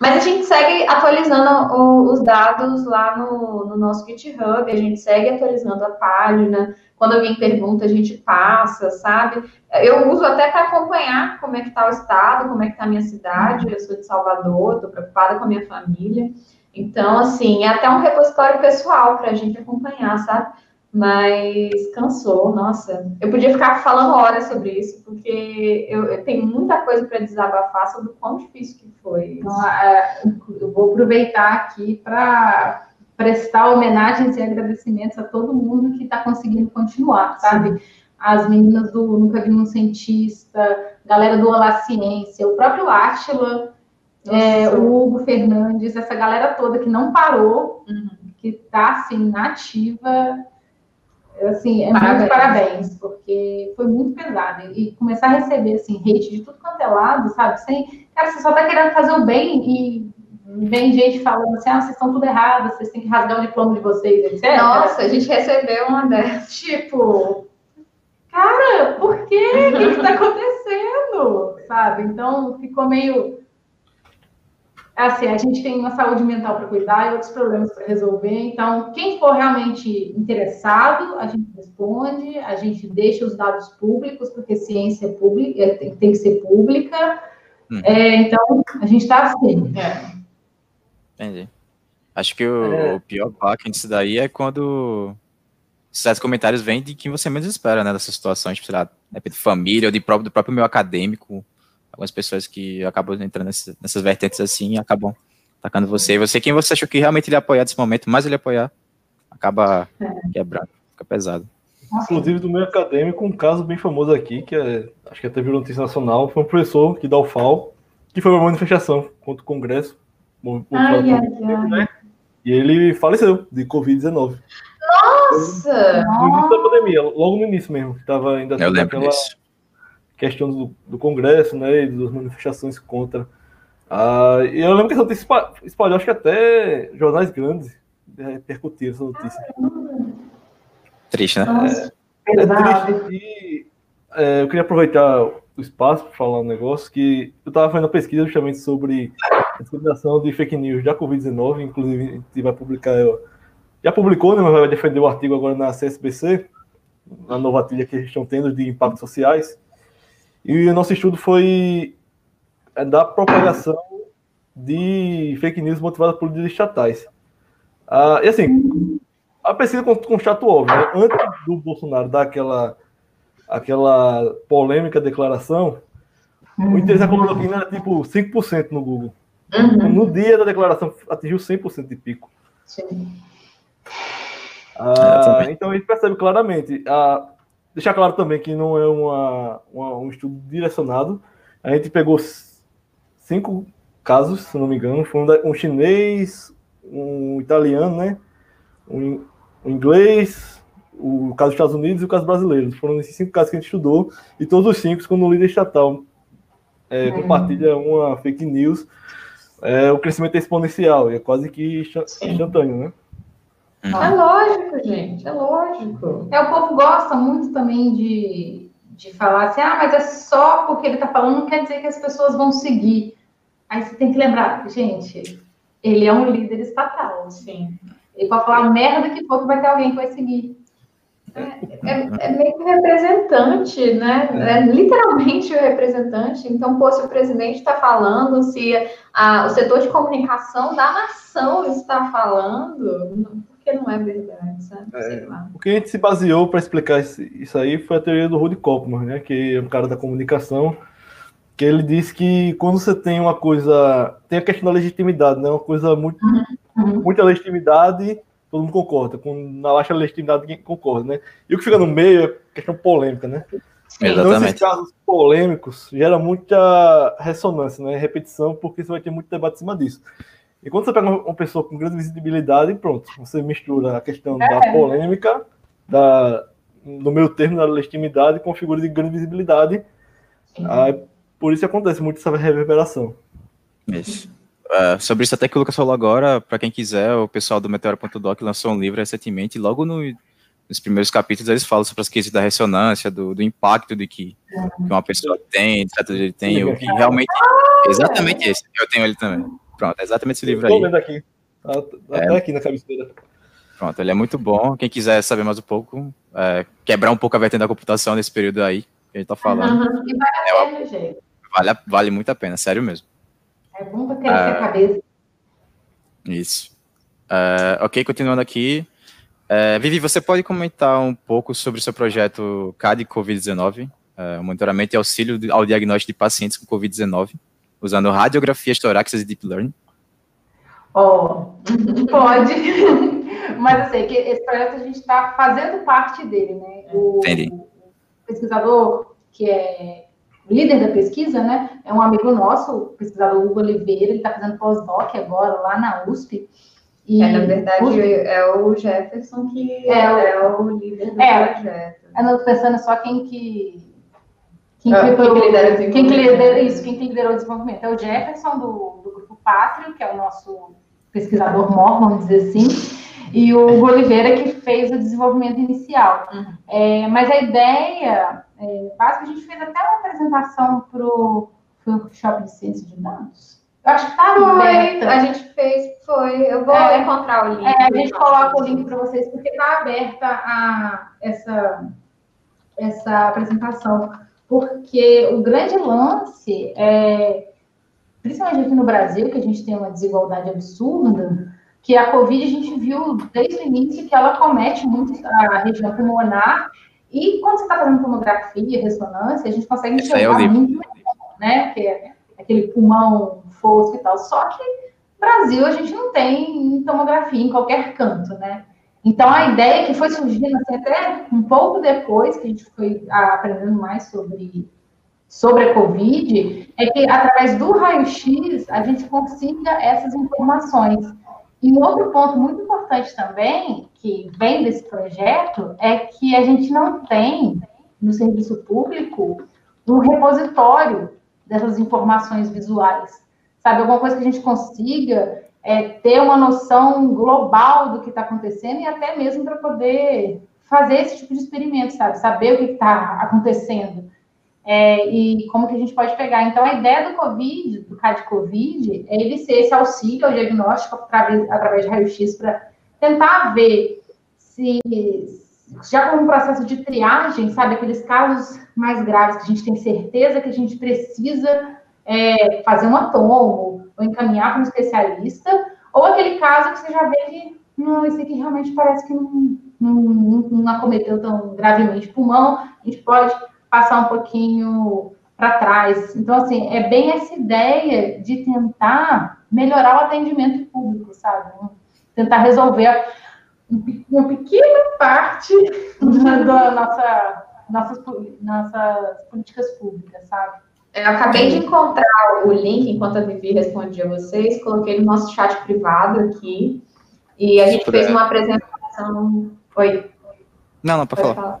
Mas a gente segue atualizando o, os dados lá no, no nosso GitHub, a gente segue atualizando a página, quando alguém pergunta, a gente passa, sabe? Eu uso até para acompanhar como é que está o estado, como é que está a minha cidade. Eu sou de Salvador, estou preocupada com a minha família. Então, assim, é até um repositório pessoal para a gente acompanhar, sabe? Mas cansou, nossa. Eu podia ficar falando horas sobre isso, porque eu, eu tenho muita coisa para desabafar sobre o quão difícil que foi. Então, é, eu vou aproveitar aqui para prestar homenagens e agradecimentos a todo mundo que está conseguindo continuar, sabe? as meninas do Nunca Vi um Cientista, galera do Olá Ciência, o próprio Átila, é, o Hugo Fernandes, essa galera toda que não parou, uhum. que está assim, nativa, assim, é parabéns. muito parabéns, porque foi muito pesado. E começar a receber, assim, hate de tudo quanto é lado, sabe? Sem, cara, você só tá querendo fazer o bem e vem gente falando assim, ah, vocês estão tudo errado, vocês têm que rasgar o diploma de vocês, etc. Nossa, a gente recebeu uma dessas. Tipo, cara, por quê? O que está acontecendo? Sabe? Então, ficou meio assim, a gente tem uma saúde mental para cuidar e outros problemas para resolver. Então, quem for realmente interessado, a gente responde, a gente deixa os dados públicos, porque ciência é pública, é, tem, tem que ser pública. Hum. É, então, a gente está assim. É. Entendi. Acho que o, é. o pior baque disso daí é quando certos comentários vêm de quem você menos espera, né, dessa situação, tipo, sei lá, de família ou de próprio, do próprio meu acadêmico, algumas pessoas que acabam entrando nessas, nessas vertentes assim e acabam atacando você. E você, quem você achou que realmente ele ia apoiar nesse momento, mais ele apoiar, acaba é. quebrando, fica pesado. Inclusive, do meio acadêmico, um caso bem famoso aqui, que é, acho que até virou notícia nacional, foi um professor que dá o FAO, que foi uma manifestação contra o Congresso. Ai, ai, ai. Né? E ele faleceu de Covid-19. Nossa! No início da pandemia, logo no início mesmo, que estava ainda Eu lembro aquela, disso questão do, do Congresso, né, e das manifestações contra. Ah, e eu lembro que essa notícia espalhou, acho que até jornais grandes repercutiram essa notícia. Triste, né? É, é triste. E é, eu queria aproveitar o espaço para falar um negócio que eu estava fazendo uma pesquisa justamente sobre disseminação de fake news da Covid-19, inclusive vai publicar, já publicou, né, mas vai defender o artigo agora na CSBC, na nova trilha que eles estão tendo de impactos sociais. E o nosso estudo foi é, da propagação de fake news motivada por líderes estatais. Ah, e assim, a pesquisa constata óbvio, né? antes do Bolsonaro dar aquela, aquela polêmica declaração, o interesse da cloroquina era tipo 5% no Google. Uhum. No dia da declaração, atingiu 100% de pico. Sim. Ah, então a gente percebe claramente. A, deixar claro também que não é uma, uma, um estudo direcionado. A gente pegou cinco casos, se não me engano. Foi um, um chinês, um italiano, né? Um, um, inglês, o caso dos Estados Unidos e o caso brasileiro. Foram esses cinco casos que a gente estudou. E todos os cinco, quando o líder estatal é, é. compartilha uma fake news, é, o crescimento é exponencial. É quase que instantâneo, né? Uhum. É lógico, gente, é lógico. É, o povo gosta muito também de, de falar assim, ah, mas é só porque ele está falando, não quer dizer que as pessoas vão seguir. Aí você tem que lembrar, gente, ele é um líder estatal. Sim. Ele pode falar merda que for que vai ter alguém que vai seguir. É, é, é, meio que representante, né? É literalmente o representante. Então, pô, se o presidente está falando, se a, o setor de comunicação da nação está falando, porque não é verdade, sabe? É, o que a gente se baseou para explicar isso aí foi a teoria do Rudy Kopman, né? Que é um cara da comunicação, que ele diz que quando você tem uma coisa, tem a questão da legitimidade, né? Uma coisa muito, uhum. muita legitimidade, todo mundo concorda. Com na baixa legitimidade ninguém concorda, né? E o que fica no meio é questão polêmica, né? Exatamente. Então, esses casos polêmicos gera muita ressonância, né? Repetição, porque você vai ter muito debate em cima disso. E quando você pega uma pessoa com grande visibilidade, pronto, você mistura a questão é. da polêmica, da, no meu termo, da legitimidade, com a figura de grande visibilidade. Aí, por isso acontece muito essa reverberação. Isso. Uh, sobre isso até que o Lucas falou agora, para quem quiser, o pessoal do Meteoro.doc lançou um livro recentemente, e logo no, nos primeiros capítulos eles falam sobre as questões da ressonância, do, do impacto de que, que, uma pessoa tem, etc. Ele tem, o que realmente. Exatamente esse, eu tenho ele também. Pronto, é exatamente esse livro aí. Estou vendo aqui. Tá, tá é, até aqui na cabeceira. Pronto, ele é muito bom. Quem quiser saber mais um pouco, é, quebrar um pouco a vertente da computação nesse período aí que a gente está falando. Uhum, e vale a pena, é, gente. Vale, vale muito a pena, sério mesmo. É bom para crescer a cabeça. Isso. Uh, ok, continuando aqui. Uh, Vivi, você pode comentar um pouco sobre o seu projeto CAD Covid-19, uh, monitoramento e auxílio ao diagnóstico de pacientes com Covid-19? usando radiografias torácicas e deep learning? Oh, [LAUGHS] pode. Mas eu sei que esse projeto a gente está fazendo parte dele, né? O, Entendi. pesquisador que é líder da pesquisa, né? É um amigo nosso, o pesquisador Hugo Oliveira, ele está fazendo pós-doc agora lá na USP. E é, na verdade, o... é o Jefferson que é, o, é o líder do é, projeto. Eu não pensando só quem que quem, ah, que, quem, que lidera quem que lidera isso, quem que liderou o desenvolvimento? É o Jefferson, do, do Grupo Pátrio, que é o nosso pesquisador mor, vamos dizer assim, e o Hugo Oliveira, que fez o desenvolvimento inicial. Uhum. É, mas a ideia é, básica, a gente fez até uma apresentação para o workshop de ciência de dados. Eu acho que está aberta. A gente fez, foi. Eu vou é, encontrar o link. É, a gente coloca o link para vocês, porque está aberta a, essa, essa apresentação porque o grande lance é, principalmente aqui no Brasil, que a gente tem uma desigualdade absurda, que a Covid a gente viu desde o início que ela comete muito a região pulmonar, e quando você está fazendo tomografia, ressonância, a gente consegue é enxergar é muito, né, que é aquele pulmão fosco e tal, só que no Brasil a gente não tem tomografia em qualquer canto, né, então, a ideia que foi surgindo assim, até um pouco depois que a gente foi aprendendo mais sobre, sobre a Covid, é que através do raio-x a gente consiga essas informações. E um outro ponto muito importante também, que vem desse projeto, é que a gente não tem no serviço público um repositório dessas informações visuais. Sabe, alguma coisa que a gente consiga é, ter uma noção global do que está acontecendo e até mesmo para poder fazer esse tipo de experimento, sabe? Saber o que está acontecendo é, e como que a gente pode pegar. Então, a ideia do COVID, do CAD COVID, é ele ser esse auxílio ao diagnóstico através, através de raio-x para tentar ver se, já como um processo de triagem, sabe, aqueles casos mais graves que a gente tem certeza que a gente precisa é, fazer um atomo, ou encaminhar para um especialista, ou aquele caso que você já vê que, não, esse aqui realmente parece que não, não, não acometeu tão gravemente o pulmão, a gente pode passar um pouquinho para trás. Então, assim, é bem essa ideia de tentar melhorar o atendimento público, sabe? Tentar resolver uma pequena parte [LAUGHS] da nossa, nossas, nossas políticas públicas, sabe? Eu acabei de encontrar o link enquanto a Vivi respondia a vocês, coloquei no nosso chat privado aqui, e a gente fez uma apresentação. Oi. Não, não, pode, pode falar. falar.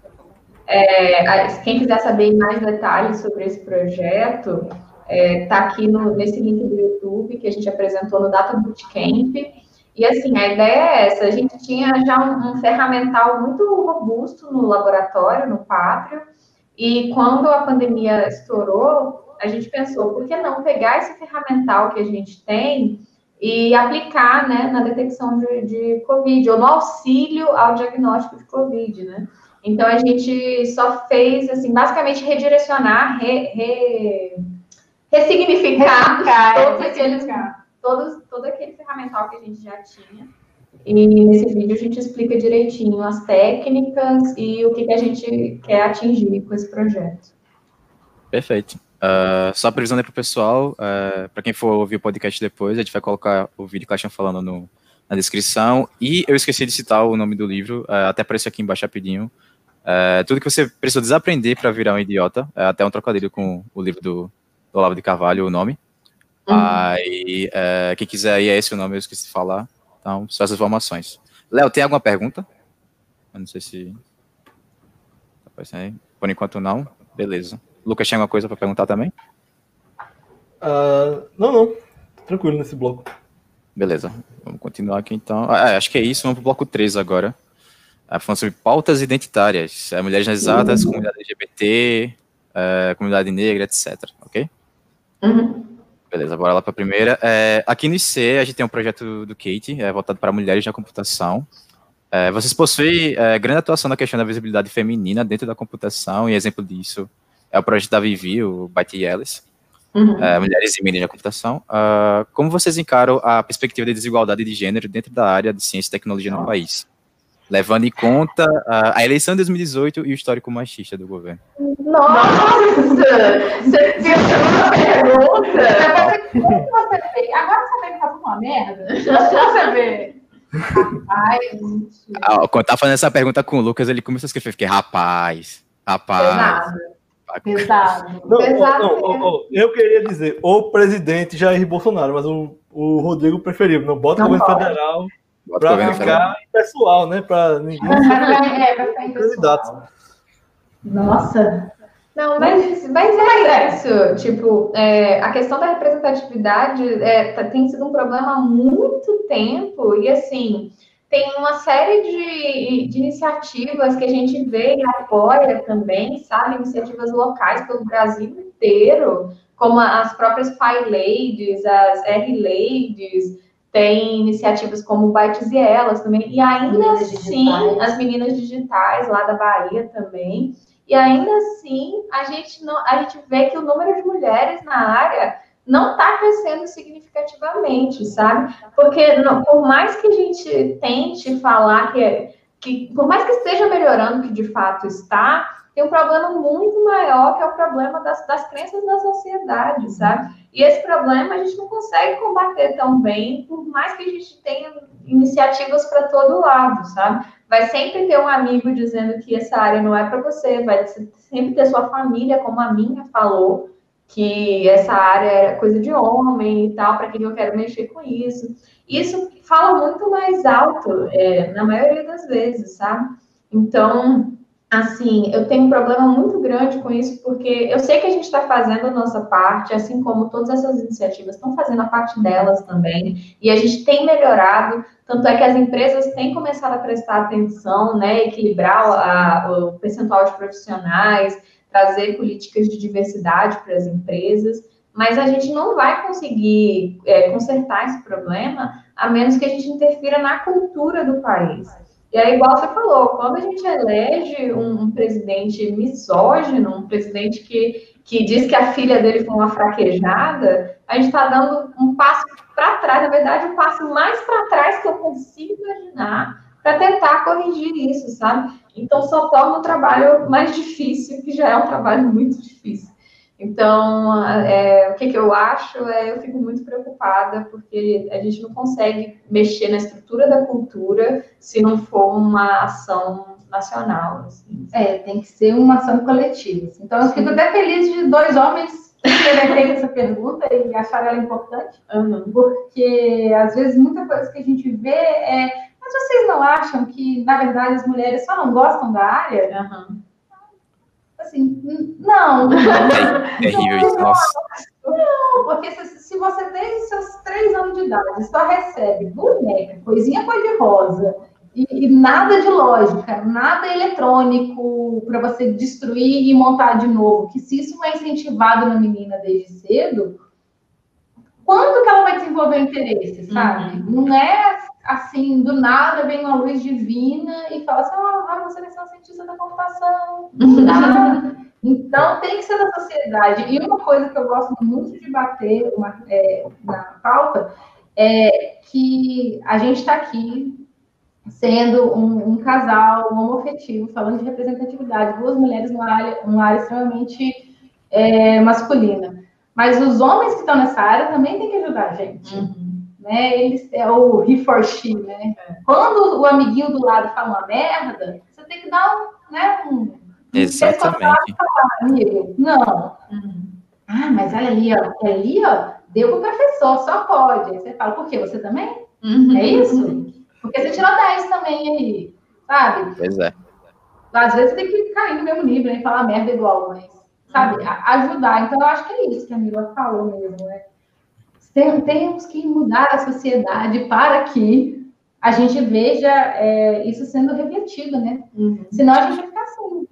É, quem quiser saber mais detalhes sobre esse projeto, está é, tá aqui no, nesse link do YouTube que a gente apresentou no Data Bootcamp. E assim, a ideia é essa: a gente tinha já um, um ferramental muito robusto no laboratório, no Pátrio, e quando a pandemia estourou, a gente pensou, por que não pegar esse ferramental que a gente tem e aplicar né, na detecção de, de Covid, ou no auxílio ao diagnóstico de Covid, né? Então, a gente só fez, assim, basicamente redirecionar, re, re, ressignificar, todos aqueles, todos, todo aquele ferramental que a gente já tinha e nesse vídeo a gente explica direitinho as técnicas e o que, que a gente quer atingir com esse projeto. Perfeito. Uh, só previsando aí para o pessoal, uh, ah, para quem for ouvir o podcast depois, a gente vai colocar o vídeo que a gente falando no, na descrição. E eu esqueci de citar o nome do livro, uh, até apareceu aqui embaixo rapidinho. tudo que você precisa desaprender para virar um idiota, até um trocadilho com o livro do, do Olavo de Carvalho, o nome. Uhum. Aí, quem quiser aí, é esse o nome, eu esqueci de falar. Então, só essas informações. Léo, tem alguma pergunta? Eu não sei se. Por enquanto não. Beleza. Lucas, tem alguma coisa para perguntar também? Uh, não, não. Tranquilo nesse bloco. Beleza. Vamos continuar aqui então. Ah, é, acho que é isso. Vamos para o bloco 3 agora. Ah, falando sobre pautas identitárias. É, mulheres nas exatas, uhum. comunidade LGBT, é, comunidade negra, etc. Ok? Uhum. Beleza, bora lá para a primeira. É, aqui no IC, a gente tem um projeto do Kate, é, voltado para mulheres na computação. É, vocês possuem é, grande atuação na questão da visibilidade feminina dentro da computação, e exemplo disso é o projeto da Vivi, o Byte Yellis, uhum. É, Mulheres e Meninas na Computação. Uh, como vocês encaram a perspectiva de desigualdade de gênero dentro da área de ciência e tecnologia no país? Levando em conta a, a, eleição de 2018 e o histórico machista do governo. Nossa! Você fez uma pergunta! Você vê, agora você vê que tá tudo uma merda? Você vê. Rapaz, ah, quando tá fazendo essa pergunta com o Lucas, ele começou a escrever, fiquei, rapaz, Rapaz. Pesado. Não, Pesado. Não, não, não, eu queria dizer o presidente Jair Bolsonaro, mas o, o Rodrigo preferiu. Não bota o governo federal para ficar pessoal, né? Para ninguém. [LAUGHS] é, para ficar candidato. Nossa. Não, mas, mas é isso. Tipo, é, a questão da representatividade é, tá, tem sido um problema há muito tempo. E assim, tem uma série de, de, iniciativas que a gente vê e apoia também, sabe? Iniciativas locais pelo Brasil inteiro, como as próprias Pi Ladies, as R Ladies, tem iniciativas como Bites e Elas também, e ainda meninas assim, digitais. as meninas digitais lá da Bahia também, e ainda assim a gente, não, a gente vê que o número de mulheres na área não está crescendo significativamente, sabe? Porque não, por mais que a gente tente falar que, que, por mais que esteja melhorando, que de fato está, tem um problema muito maior que é o problema das, das crenças da sociedade, sabe? E esse problema a gente não consegue combater tão bem, por mais que a gente tenha iniciativas para todo lado, sabe? Vai sempre ter um amigo dizendo que essa área não é para você, vai sempre ter sua família, como a minha falou, que essa área era coisa de homem e tal, para quem eu quero mexer com isso. Isso fala muito mais alto, é, na maioria das vezes, sabe? Então, assim, eu tenho um problema muito grande com isso, porque eu sei que a gente está fazendo a nossa parte, assim como todas essas iniciativas estão fazendo a parte delas também, e a gente tem melhorado, tanto é que as empresas têm começado a prestar atenção, né, equilibrar a, o percentual de profissionais, trazer políticas de diversidade para as empresas, mas a gente não vai conseguir é, consertar esse problema a menos que a gente interfira na cultura do país. E aí, igual você falou, quando a gente elege um, um presidente misógino, um presidente que, que diz que a filha dele foi uma fraquejada, a gente está dando um passo para trás, na verdade, um passo mais para trás que eu consigo imaginar para tentar corrigir isso, sabe? Então, só torna o trabalho mais difícil, que já é um trabalho muito difícil. Então, é, o que, que, eu acho é, eu fico muito preocupada, porque a gente não consegue mexer na estrutura da cultura se não for uma ação nacional. Assim. É, tem que ser uma ação coletiva. Assim. Então, eu fico até feliz de dois homens terem feito essa pergunta e achar ela importante, uhum. porque, às vezes, muita coisa que a gente vê é mas vocês não acham que, na verdade, as mulheres só não gostam da área? Uhum. Assim, não. É terrível isso, nossa. Não, porque se, se você desde seus três anos de idade só recebe boneca, coisinha cor-de-rosa, e, e, nada de lógica, nada eletrônico para você destruir e montar de novo, que se isso não é incentivado na menina desde cedo, quando que ela vai desenvolver o interesse, sabe? Uhum. Não é assim, do nada vem uma luz divina e fala assim, ah, você vai ser um cientista da computação. então, tem que ser da sociedade. E uma coisa que eu gosto muito de bater uma, é, na pauta é que a gente está aqui sendo um, um, casal homoafetivo, falando de representatividade, duas mulheres numa área, numa área extremamente é, masculina. Mas os homens que estão nessa área também têm que ajudar a gente. Uhum né? Eles, é o he for she, né? É. Quando o amiguinho do lado fala uma merda, você tem que dar um, né? Um, Exatamente. amigo. Não. Uhum. Ah, mas olha ali, ó, ali, ó, deu pro professor, só pode. Aí você fala, por quê? Você também? Uhum. É isso? Porque você tirou 10 também aí, sabe? Pois é. Às vezes tem que cair no mesmo nível e falar merda igual, mas, sabe, uhum. ajudar. Então, eu acho que é isso que a Mila falou mesmo, né? Temos que mudar a sociedade para que a gente veja é, isso sendo revertido, né? Uhum. Senão a gente vai ficar assim.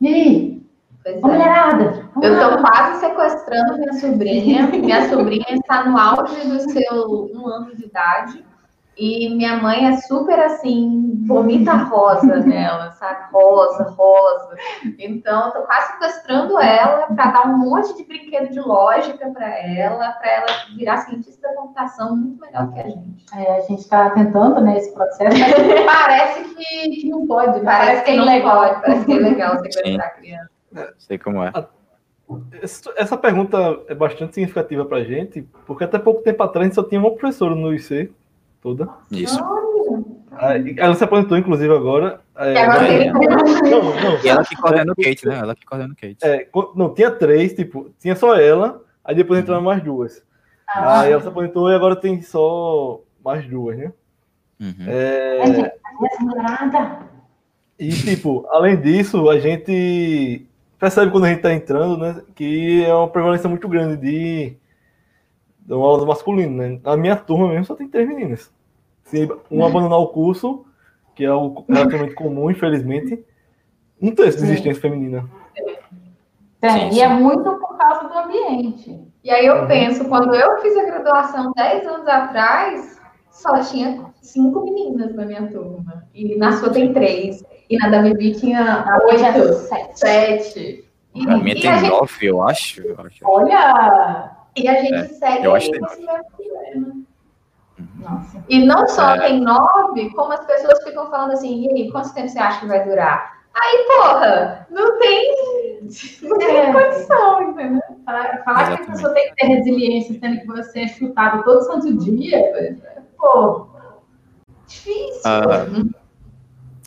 E aí? Pois mulherada! Eu estou quase sequestrando minha sobrinha. Minha [LAUGHS] sobrinha está no auge do seu um ano de idade. E minha mãe é super assim, vomita [LAUGHS] rosa nela, sabe? Rosa, rosa. Então, eu tô quase sequestrando ela para dar um monte de brinquedo de lógica para ela, para ela virar cientista da computação muito melhor que a gente. É, a gente está tentando, né, esse processo, mas [LAUGHS] parece que, que não pode. Né? Parece, parece que, que é legal. Pode, parece que é legal [LAUGHS] sequestrar a criança. Sei como é. Essa pergunta é bastante significativa para a gente, porque até pouco tempo atrás a gente só tinha uma professora no IC toda. Isso. ela se aposentou, inclusive, agora. É, é, não, não, e ela que coordena o Kate, né? Ela que coordena o Kate. É, não, tinha três, tipo, tinha só ela, aí depois entraram mais duas. Ah, aí ela se aposentou e agora tem só mais duas, né? Uhum. É... E, tipo, além disso, a gente percebe quando a gente tá entrando, né, que é uma prevalência muito grande de, de um aula masculino, né? Na minha turma mesmo só tem três meninas. Se um abandonar o curso, que é o relativamente comum, infelizmente, não tem essa desistência feminina. Tem, e é muito por causa do ambiente. E aí eu uhum. penso, quando eu fiz a graduação 10 anos atrás, só tinha cinco meninas na minha turma. E na sua tem três. E na da Bibi tinha oito, sete. sete. E, a minha tem nove, eu acho. Olha! E a gente é, segue eu acho Nossa. E não só é. tem nove, como as pessoas ficam falando assim, e aí, quanto tempo você acha que vai durar? Aí, porra, não tem, não tem é. condição, entendeu? Falar, falar que a pessoa tem que ter resiliência, sendo que você é chutado todo santo dia, pô, difícil. Ah,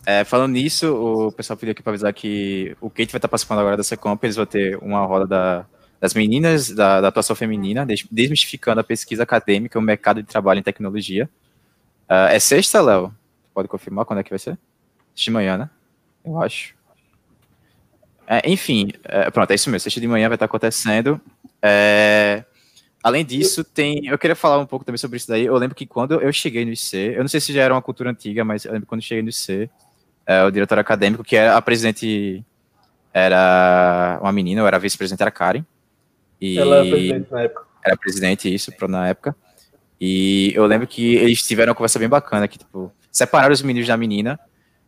é, falando nisso, o pessoal pediu aqui para avisar que o Kate vai estar participando agora da Secomp, eles vão ter uma roda da, das meninas da, da, atuação feminina, desmistificando a pesquisa acadêmica e o mercado de trabalho em tecnologia. Uh, é sexta, Léo? Pode confirmar quando é que vai ser? De manhã, né? Eu acho. É, enfim, é, pronto, é isso mesmo. Sexta de manhã vai estar acontecendo. É, além disso, tem. Eu queria falar um pouco também sobre isso daí. Eu lembro que quando eu cheguei no IC, eu não sei se já era uma cultura antiga, mas eu lembro quando eu cheguei no IC, é, o diretor acadêmico, que era a presidente, era uma menina, eu era vice-presidente, era Karen. E Ela era presidente na época. Era presidente, isso, na época. E eu lembro que eles tiveram uma conversa bem bacana, que, tipo, separaram os meninos da menina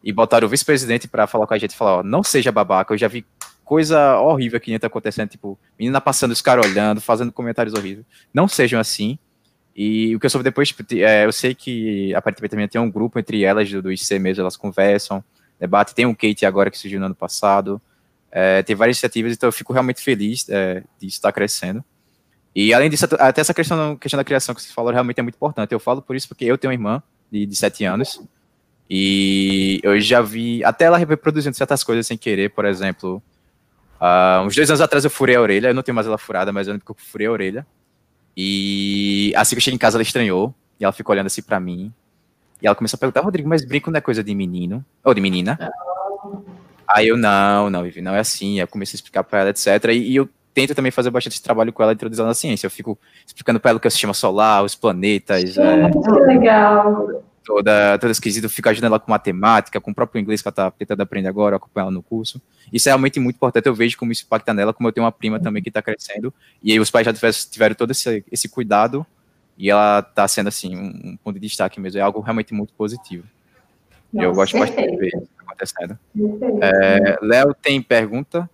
e botaram o vice-presidente para falar com a gente e falar, ó, não seja babaca, eu já vi coisa horrível aqui dentro acontecendo, tipo, menina passando, os caras olhando, fazendo comentários horríveis. Não sejam assim. E o que eu soube depois, tipo, é, eu sei que a partir também tem um grupo entre elas do, do IC mesmo, elas conversam, debatem. Tem um Kate agora que surgiu no ano passado. É, tem várias iniciativas, então eu fico realmente feliz é, estar crescendo. E além disso, até essa questão, questão da criação que você falou realmente é muito importante. Eu falo por isso porque eu tenho uma irmã de, de 7 anos e eu já vi até ela reproduzindo certas coisas sem querer, por exemplo. Uh, uns dois anos atrás eu furei a orelha, eu não tenho mais ela furada, mas eu lembro que eu furei a orelha. E assim que eu cheguei em casa, ela estranhou. E ela ficou olhando assim pra mim. E ela começou a perguntar, Rodrigo, mas brinco não é coisa de menino? Ou de menina? Aí eu, não, não, Vivi, não é assim. Eu comecei a explicar pra ela, etc. E, e eu tento também fazer bastante trabalho com ela, introduzindo na ciência. Eu fico explicando pra ela o que é o sistema solar, os planetas. É, que legal toda, toda esquisita, fica ajudando ela com matemática, com o próprio inglês que ela tá tentando aprender agora, acompanhar ela no curso. Isso é realmente muito importante, eu vejo como isso impacta nela, como eu tenho uma prima também que está crescendo, e aí os pais já tiveram, tiveram todo esse, esse cuidado, e ela está sendo, assim, um, um, ponto de destaque mesmo, é algo realmente muito positivo. Nossa, eu gosto bastante de ver acontecendo. É, Léo, tem pergunta?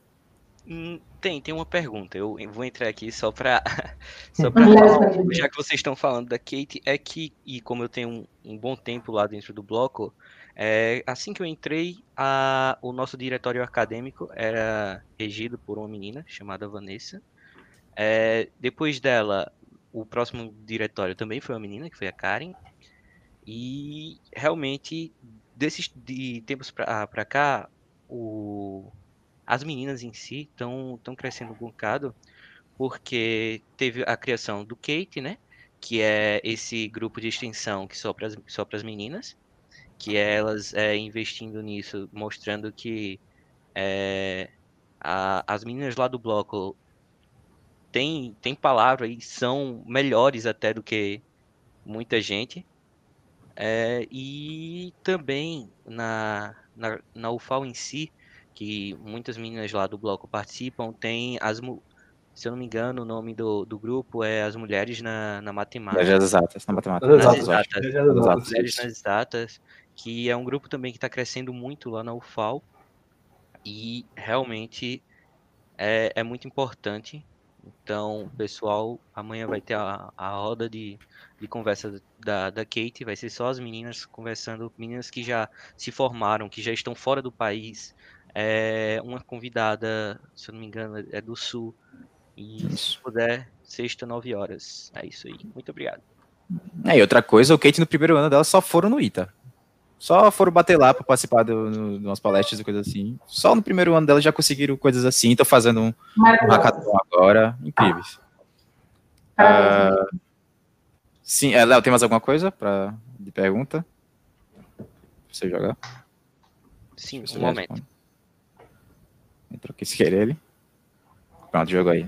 Hum, tem, tem uma pergunta. Eu vou entrar aqui só para [LAUGHS] só pra já que vocês estão falando da Kate, é que, e como eu tenho um, um bom tempo lá dentro do bloco, é, assim que eu entrei, a, o nosso diretório acadêmico era regido por uma menina chamada Vanessa. É, depois dela, o próximo diretório também foi uma menina, que foi a Karen. E realmente, desses de tempos para cá, o, as meninas em si estão crescendo um bocado, porque teve a criação do Kate, né? Que é esse grupo de extensão que só para as só meninas, que é elas é, investindo nisso, mostrando que é, a, as meninas lá do bloco têm tem palavra e são melhores até do que muita gente. É, e também na, na, na UFAL em si, que muitas meninas lá do bloco participam, tem as se eu não me engano, o nome do, do grupo é As Mulheres na, na Matemática. Mulheres exatas, na matemática. Nas exatas, exatas, Mulheres nas exatas, que é um grupo também que está crescendo muito lá na UFAL. E realmente é, é muito importante. Então, pessoal, amanhã vai ter a, a roda de, de conversa da, da Kate. Vai ser só as meninas conversando, meninas que já se formaram, que já estão fora do país, é uma convidada, se eu não me engano, é do Sul. E se puder, sexta, nove horas. É isso aí. Muito obrigado. É, e outra coisa, o Kate no primeiro ano dela só foram no ITA. Só foram bater lá para participar de umas palestras e coisas assim. Só no primeiro ano dela já conseguiram coisas assim. Estou fazendo um, um hackathon agora. Incríveis. Uh, sim, é, Léo, tem mais alguma coisa pra, de pergunta? Você jogar? Sim, um momento. Entrou aqui se querer ele. Pronto, jogo aí.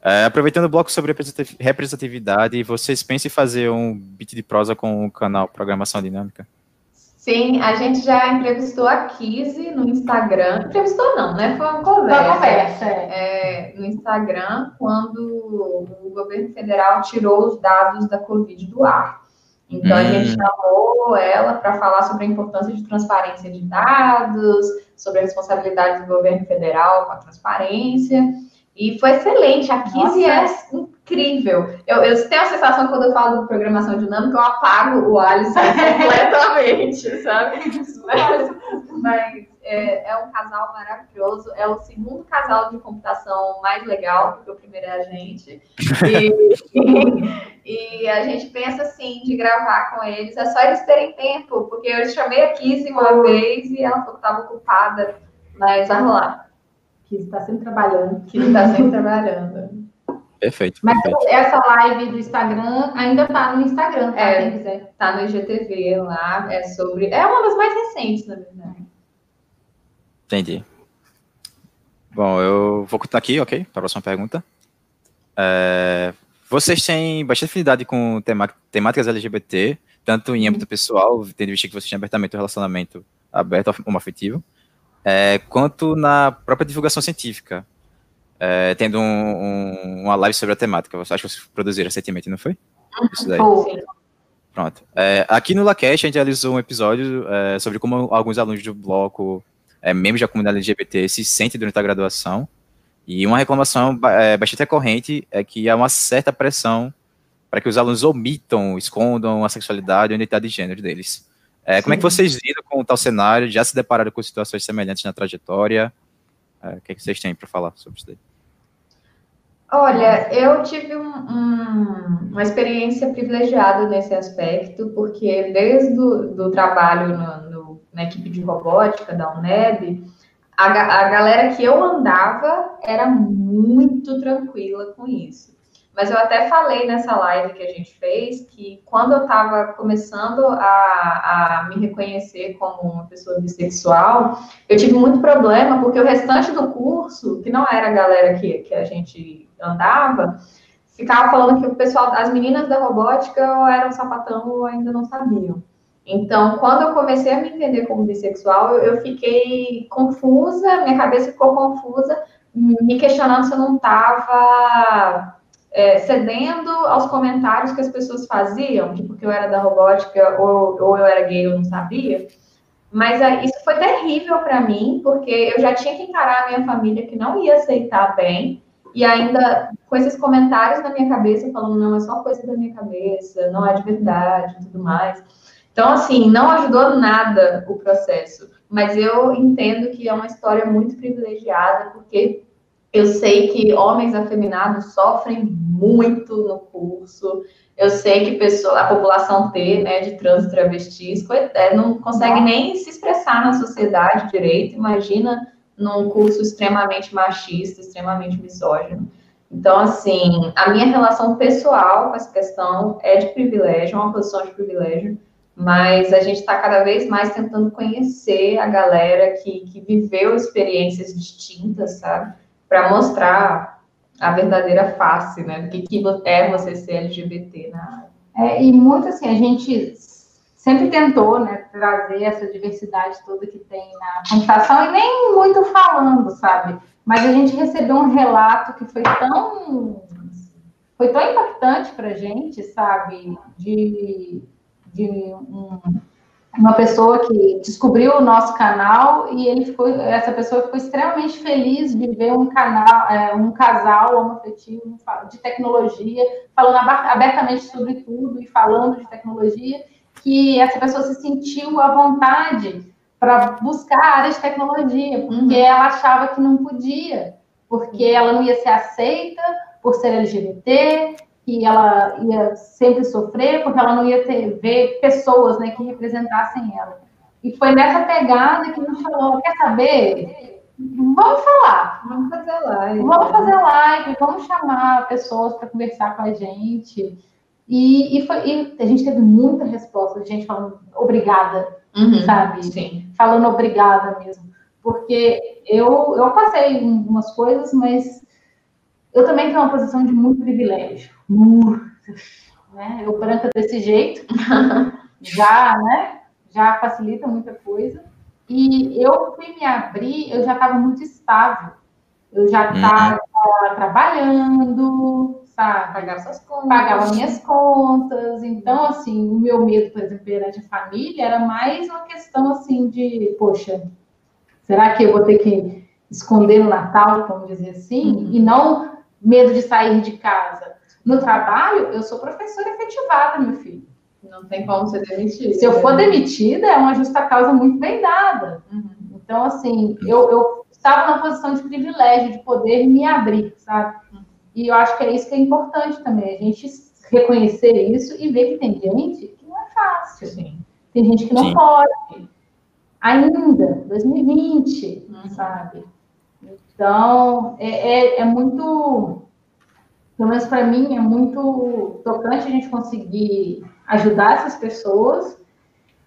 É, aproveitando o bloco sobre representatividade, vocês pensam em fazer um beat de prosa com o canal Programação Dinâmica? Sim, a gente já entrevistou a Kizzy no Instagram. Entrevistou não, né? Foi uma conversa. Foi uma conversa. É. é, no Instagram, quando o governo federal tirou os dados da Covid do ar. Então, hum. a gente chamou ela para falar sobre a importância de transparência de dados, sobre a responsabilidade do governo federal com a transparência. E foi excelente. A Kizzy é incrível. Eu, eu tenho a sensação, quando eu falo de programação dinâmica, eu apago o Alisson [LAUGHS] completamente, sabe? [LAUGHS] Mas, mas é, é, um casal maravilhoso. É o segundo casal de computação mais legal, porque o primeiro é a gente. E, [LAUGHS] e, e a gente pensa, assim, de gravar com eles. É só eles terem tempo, porque eu chamei a Kizzy uma vez e ela estava ocupada, mas vamos lá que está sempre trabalhando. Que está sempre trabalhando. Perfeito. Mas perfeito. essa live do Instagram ainda está no Instagram, tá? É, quem quiser. Está no IGTV lá. É sobre. É uma das mais recentes, na verdade. Entendi. Bom, eu vou contar aqui, ok? Para a próxima pergunta. É, vocês têm bastante afinidade com temáticas LGBT, tanto em âmbito pessoal, tendo visto que vocês têm abertamente o um relacionamento aberto, homoafetivo, é, quanto na própria divulgação científica. É, tendo um, um, uma live sobre a temática. Acho que vocês produziram recentemente, não foi? Isso daí. Pronto. É, aqui no LaCast a gente realizou um episódio é, sobre como alguns alunos do bloco, é, membros da comunidade LGBT, se sentem durante a graduação. E uma reclamação é, bastante recorrente é que há uma certa pressão para que os alunos omitam, escondam a sexualidade e a identidade de gênero deles. É, como é que vocês com tal cenário? Já se depararam com situações semelhantes na trajetória? É, o que, é que vocês têm para falar sobre isso daí? Olha, eu tive um, um, uma experiência privilegiada nesse aspecto, porque desde o do trabalho no, no, na equipe de robótica da UNEB, a, a galera que eu andava era muito tranquila com isso. Mas eu até falei nessa live que a gente fez que quando eu estava começando a, a, me reconhecer como uma pessoa bissexual, eu tive muito problema, porque o restante do curso, que não era a galera que, que a gente andava, ficava falando que o pessoal, as meninas da robótica eram sapatão ou ainda não sabiam. Então, quando eu comecei a me entender como bissexual, eu, eu fiquei confusa, minha cabeça ficou confusa, me questionando se eu não estava é, cedendo aos comentários que as pessoas faziam, de porque eu era da robótica ou, ou eu era gay, eu não sabia. Mas é, isso foi terrível para mim, porque eu já tinha que encarar a minha família que não ia aceitar bem, e ainda com esses comentários na minha cabeça, falando, não, é só coisa da minha cabeça, não é de verdade e tudo mais. Então, assim, não ajudou nada o processo, mas eu entendo que é uma história muito privilegiada, porque eu sei que homens afeminados sofrem muito no curso. Eu sei que pessoa, a população T, né, de trans e travestis, é, não consegue nem se expressar na sociedade direito. Imagina num curso extremamente machista, extremamente misógino. Então, assim, a minha relação pessoal com essa questão é de privilégio, é uma posição de privilégio, mas a gente está cada vez mais tentando conhecer a galera que, que viveu experiências distintas, sabe? Para mostrar a verdadeira face, né? Do que, que é você ser LGBT na área. É, e muito assim, a gente sempre tentou né, trazer essa diversidade toda que tem na computação, e nem muito falando, sabe? Mas a gente recebeu um relato que foi tão foi tão impactante para gente, sabe? De, de um, uma pessoa que descobriu o nosso canal e ele ficou, essa pessoa ficou extremamente feliz de ver um canal, é, um casal homoafetivo de tecnologia falando abertamente sobre tudo e falando de tecnologia, que essa pessoa se sentiu à vontade para buscar a área de tecnologia, porque uhum. ela achava que não podia, porque ela não ia ser aceita por ser LGBT, que ela ia sempre sofrer, porque ela não ia ter, ver pessoas né, que representassem ela. E foi nessa pegada que a gente falou, quer saber? Vamos falar. Vamos fazer live. Vamos fazer live, vamos chamar pessoas para conversar com a gente. E, e, foi, e, a gente teve muita resposta de gente falando obrigada, uhum, sabe? Sim. Falando obrigada mesmo. Porque eu, eu passei umas coisas, mas eu também tenho uma posição de muito privilégio. Muito, né? Eu branca desse jeito, [LAUGHS] já, né? Já facilita muita coisa. E eu fui me abrir, eu já estava muito estável. Eu já estava uhum. trabalhando, sabe? Pagava suas contas. Pagava minhas contas. Então, assim, o meu medo, por exemplo, perante a família, era mais uma questão, assim, de, poxa, será que eu vou ter que esconder no Natal, vamos dizer assim? Uhum. E não medo de sair de casa. No trabalho, eu sou professora efetivada, meu filho. Não tem como ser demitida. Se eu for demitida, é uma justa causa muito bem dada. Uhum. Então, assim, eu, eu estava na posição de privilégio de poder me abrir, sabe? Uhum. E eu acho que é isso que é importante também, a gente reconhecer isso e ver que tem gente que não é fácil. Sim. Tem gente que não Sim. pode. Ainda, 2020, uhum. sabe? Então, é, é, é muito, pelo menos para mim, é muito tocante a gente conseguir ajudar essas pessoas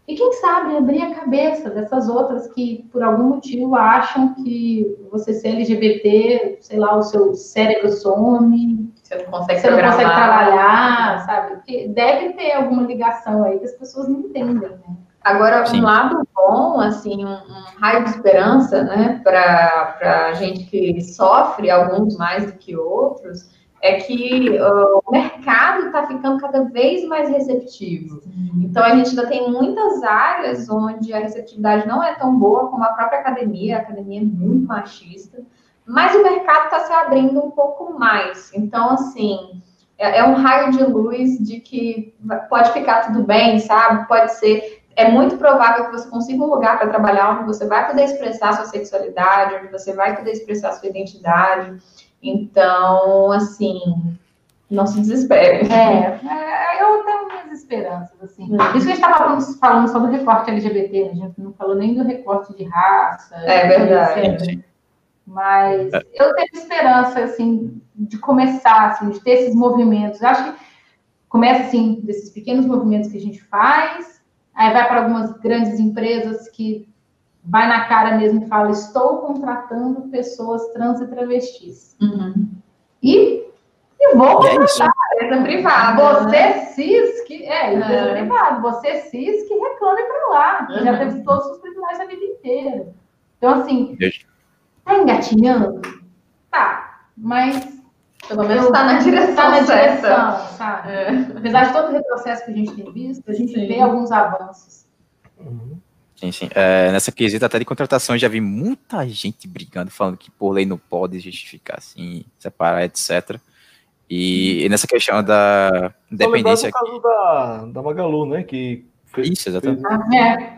e quem sabe abrir a cabeça dessas outras que por algum motivo acham que você ser LGBT, sei lá, o seu cérebro some, você não consegue, você não consegue trabalhar, sabe? Porque deve ter alguma ligação aí que as pessoas não entendem, né? Agora, Sim. um lado bom, assim, um, um raio de esperança, né, para gente que sofre, alguns mais do que outros, é que uh, o mercado está ficando cada vez mais receptivo. Então, a gente ainda tem muitas áreas onde a receptividade não é tão boa como a própria academia, a academia é muito machista, mas o mercado está se abrindo um pouco mais. Então, assim, é, é um raio de luz de que pode ficar tudo bem, sabe? Pode ser é muito provável que você consiga um lugar para trabalhar onde você vai poder expressar sua sexualidade, onde você vai poder expressar sua identidade. Então, assim, não se desespere. É, é eu tenho minhas esperanças, assim. Isso que a gente estava falando sobre o recorte LGBT, né? a gente não falou nem do recorte de raça. É verdade. Mas eu tenho esperança, assim, de começar, assim, de ter esses movimentos. Eu acho que começa, assim, desses pequenos movimentos que a gente faz, Aí vai para algumas grandes empresas que vai na cara mesmo e fala: estou contratando pessoas trans e travestis. Uhum. E, e vou contratar. É empresa privada. Você né? cis que. É, empresa é. privada. Você cis que reclame para lá. Uhum. Já teve todos os privilégios a vida inteira. Então, assim, tá engatinhando? Tá. Mas pelo menos está na direção. Está na direção, sabe? É. Apesar de todo o retrocesso que a gente tem visto, a gente sim. vê alguns avanços. Uhum. Sim, sim. É, nessa quesita até de contratação, eu já vi muita gente brigando, falando que por lei não pode justificar assim, separar, etc. E, e nessa questão da independência. No caso da, da Magalu, né? Que fez, Isso, exatamente. Fez, ah, é.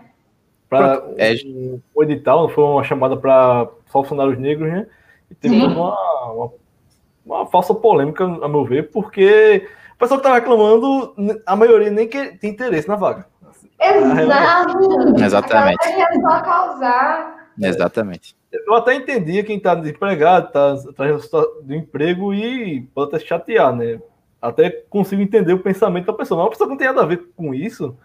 Pra, é. um, o edital foi uma chamada para só funcionários negros, né? E teve uma, uma uma falsa polêmica, a meu ver, porque o pessoal que tá reclamando, a maioria nem que tem interesse na vaga. Exato. Exatamente. É só causar. Exatamente. Eu até entendia quem está desempregado, está atrás do emprego e pode até chatear, né? Até consigo entender o pensamento da pessoa. Mas uma pessoa que não tem nada a ver com isso,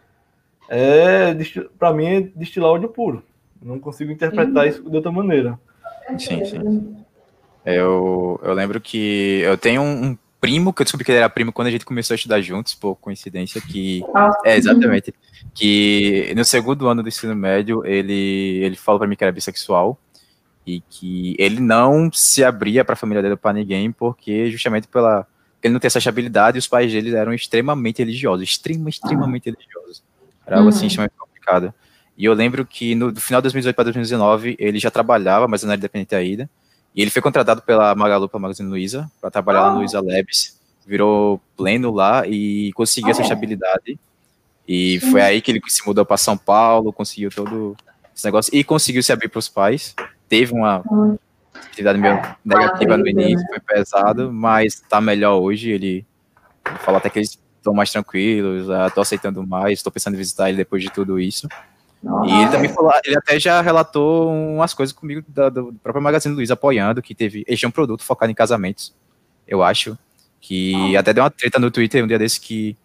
é, para mim, é destilar ódio puro. Não consigo interpretar isso de outra maneira. Sim, sim. Eu, eu lembro que eu tenho um, um primo, que eu descobri que ele era primo quando a gente começou a estudar juntos, por coincidência, que. É, exatamente. Que no segundo ano do ensino médio, ele, ele falou para mim que era bissexual e que ele não se abria para a família dele para ninguém, porque justamente pela. Ele não tem essa habilidade e os pais dele eram extremamente religiosos, extremamente, extremamente religiosos. Era algo assim uhum. extremamente complicado. E eu lembro que no, final de 2018 para 2019 ele já trabalhava, mas não era independente ainda. E ele foi contratado pela Magalu, pela Magazine Luiza, para trabalhar oh. lá no Luiza Labs. Virou pleno lá e conseguiu oh. essa estabilidade. E Sim. foi aí que ele se mudou para São Paulo, conseguiu todo esse negócio e conseguiu se abrir para os pais. Teve uma atividade meio negativa no início, foi pesado, mas está melhor hoje. Ele Ele falou até que eles estão mais tranquilos, estou aceitando mais, estou pensando em visitar ele depois de tudo isso. Nossa. E ele também falou, ele até já relatou umas coisas comigo da, do próprio Magazine Luiza apoiando, que teve, eles tinham um produto focado em casamentos, eu acho, que até deu uma treta no Twitter um dia desse que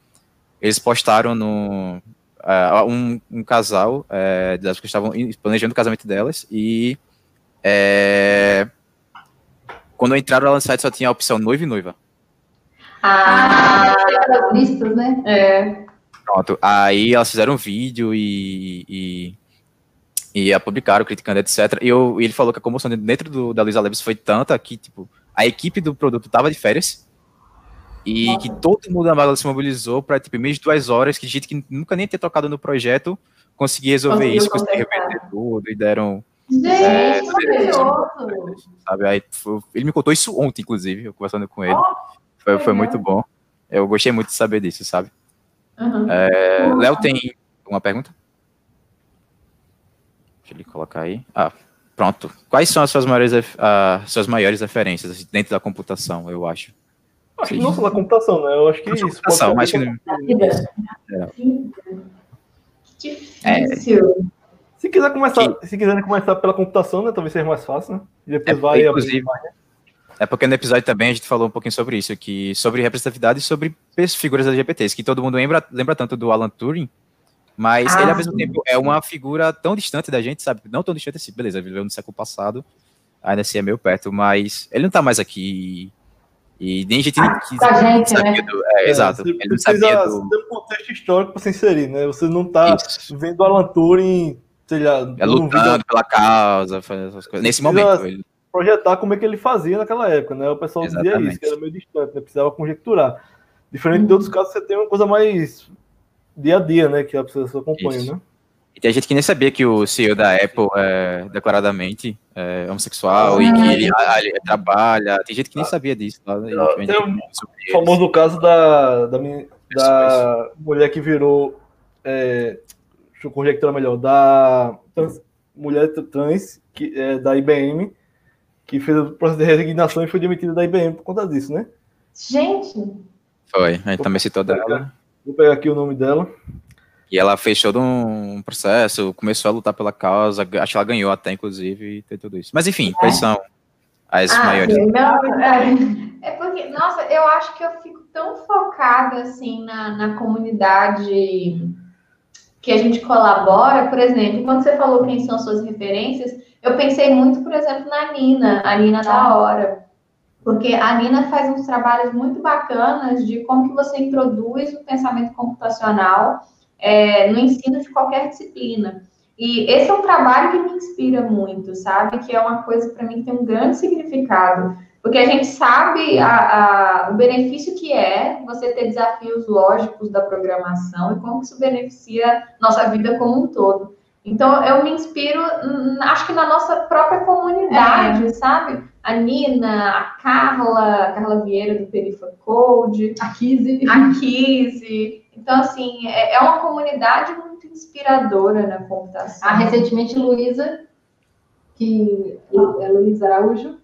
eles postaram no uh, um, um, casal uh, que estavam planejando o casamento delas e uh, quando entraram lá no site só tinha a opção noivo e noiva. Ah, as listas, né? É. Pronto. Aí elas fizeram um vídeo e, e, e a publicaram, criticando, etc. E, eu, e ele falou que a comoção dentro do, da Luiza Leves foi tanta que, tipo, a equipe do produto tava de férias e Nossa. que todo mundo na Magla se mobilizou para, tipo, em menos de duas horas, que gente que nunca nem tinha tocado no projeto conseguir resolver Conseguiu isso, conseguir reverter tudo e deram. Gente, é, sabe? Aí, foi, ele me contou isso ontem, inclusive, eu conversando com ele. Oh, foi, foi muito bom. Eu gostei muito de saber disso, sabe? Uhum. É, Léo tem uma pergunta? Deixa ele colocar aí. Ah, pronto. Quais são as suas maiores, uh, suas maiores referências dentro da computação, eu acho? Acho que não só da computação, né? Eu acho que isso. Computação, mas que... É. Difícil. É. Se quiser começar, que... se quiserem começar pela computação, né? Talvez seja mais fácil, né? E depois é, vai inclusive, mais, né? É porque no episódio também a gente falou um pouquinho sobre isso, que sobre representatividade e sobre figuras LGBTs, que todo mundo lembra, lembra tanto do Alan Turing, mas ah, ele ao mesmo tempo é uma figura tão distante da gente, sabe? Não tão distante assim, beleza, ele viveu no século passado, ainda assim é meio perto, mas ele não tá mais aqui. E nem gente nem quis. Ah, gente, né? Do, é, é, exato. Você ele não sabia do... Tem um contexto histórico para se inserir, né? Você não tá isso. vendo Alan Turing, sei lá, é, lutando vídeo... pela causa, essas coisas. Nesse momento, ele projetar como é que ele fazia naquela época, né? O pessoal Exatamente. dizia isso, que era meio distante, né? Precisava conjecturar. Diferente de outros casos, você tem uma coisa mais dia a dia, né? Que a pessoa acompanha, isso. né? E tem gente que nem sabia que o CEO da Apple é declaradamente é, homossexual ah, e que ele, ele, trabalha. Tem gente que nem sabia disso. Tá? Tem o famoso caso da, da, da mulher que virou. É, deixa eu conjecturar melhor. Da trans, mulher trans que, é, da IBM que fez o processo de resignação e foi demitida da IBM por conta disso, né? Gente! Foi, a gente também citou dela. Vou pegar aqui o nome dela. E ela fez todo um processo, começou a lutar pela causa, acho que ela ganhou até, inclusive, e tem tudo isso. Mas enfim, quais é. são as ah, maiores? Não, é, [LAUGHS] é, porque, nossa, eu acho que eu fico tão focada, assim, na, na comunidade que a gente colabora, por exemplo, quando você falou quem são suas referências, eu pensei muito, por exemplo, na Nina, a Nina da Hora, porque a Nina faz uns trabalhos muito bacanas de como que você introduz o pensamento computacional é, no ensino de qualquer disciplina. E esse é um trabalho que me inspira muito, sabe? Que é uma coisa para mim que tem um grande significado. Porque a gente sabe a, a, o benefício que é você ter desafios lógicos da programação e como isso beneficia nossa vida como um todo. Então, eu me inspiro, hum, acho que na nossa própria comunidade, é. sabe? A Nina, a Carla, a Carla Vieira do Perifa Code, a Kise. A Kise. Então, assim, é, é uma comunidade muito inspiradora na computação. Ah, recentemente, Luísa, que é Luísa Araújo,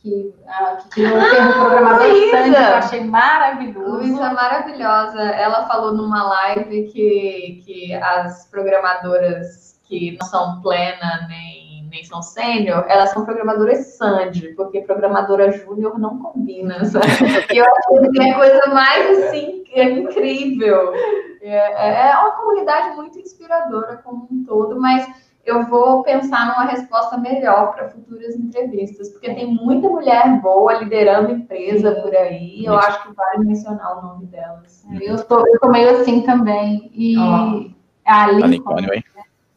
que, ah, que criou o termo programador Luísa. eu achei maravilhoso. Luísa maravilhosa. Ela falou numa live que, que as programadoras que não são plena nem, nem são sênior, elas são programadoras Sandy, porque programadora júnior não combina, [LAUGHS] sabe? E eu acho que é a coisa mais assim, é incrível. É, é uma comunidade muito inspiradora como um todo, mas eu vou pensar numa resposta melhor para futuras entrevistas, porque tem muita mulher boa liderando empresa por aí, eu acho que vale mencionar o nome delas. Eu estou eu tô meio assim também. E oh. a Lincoln,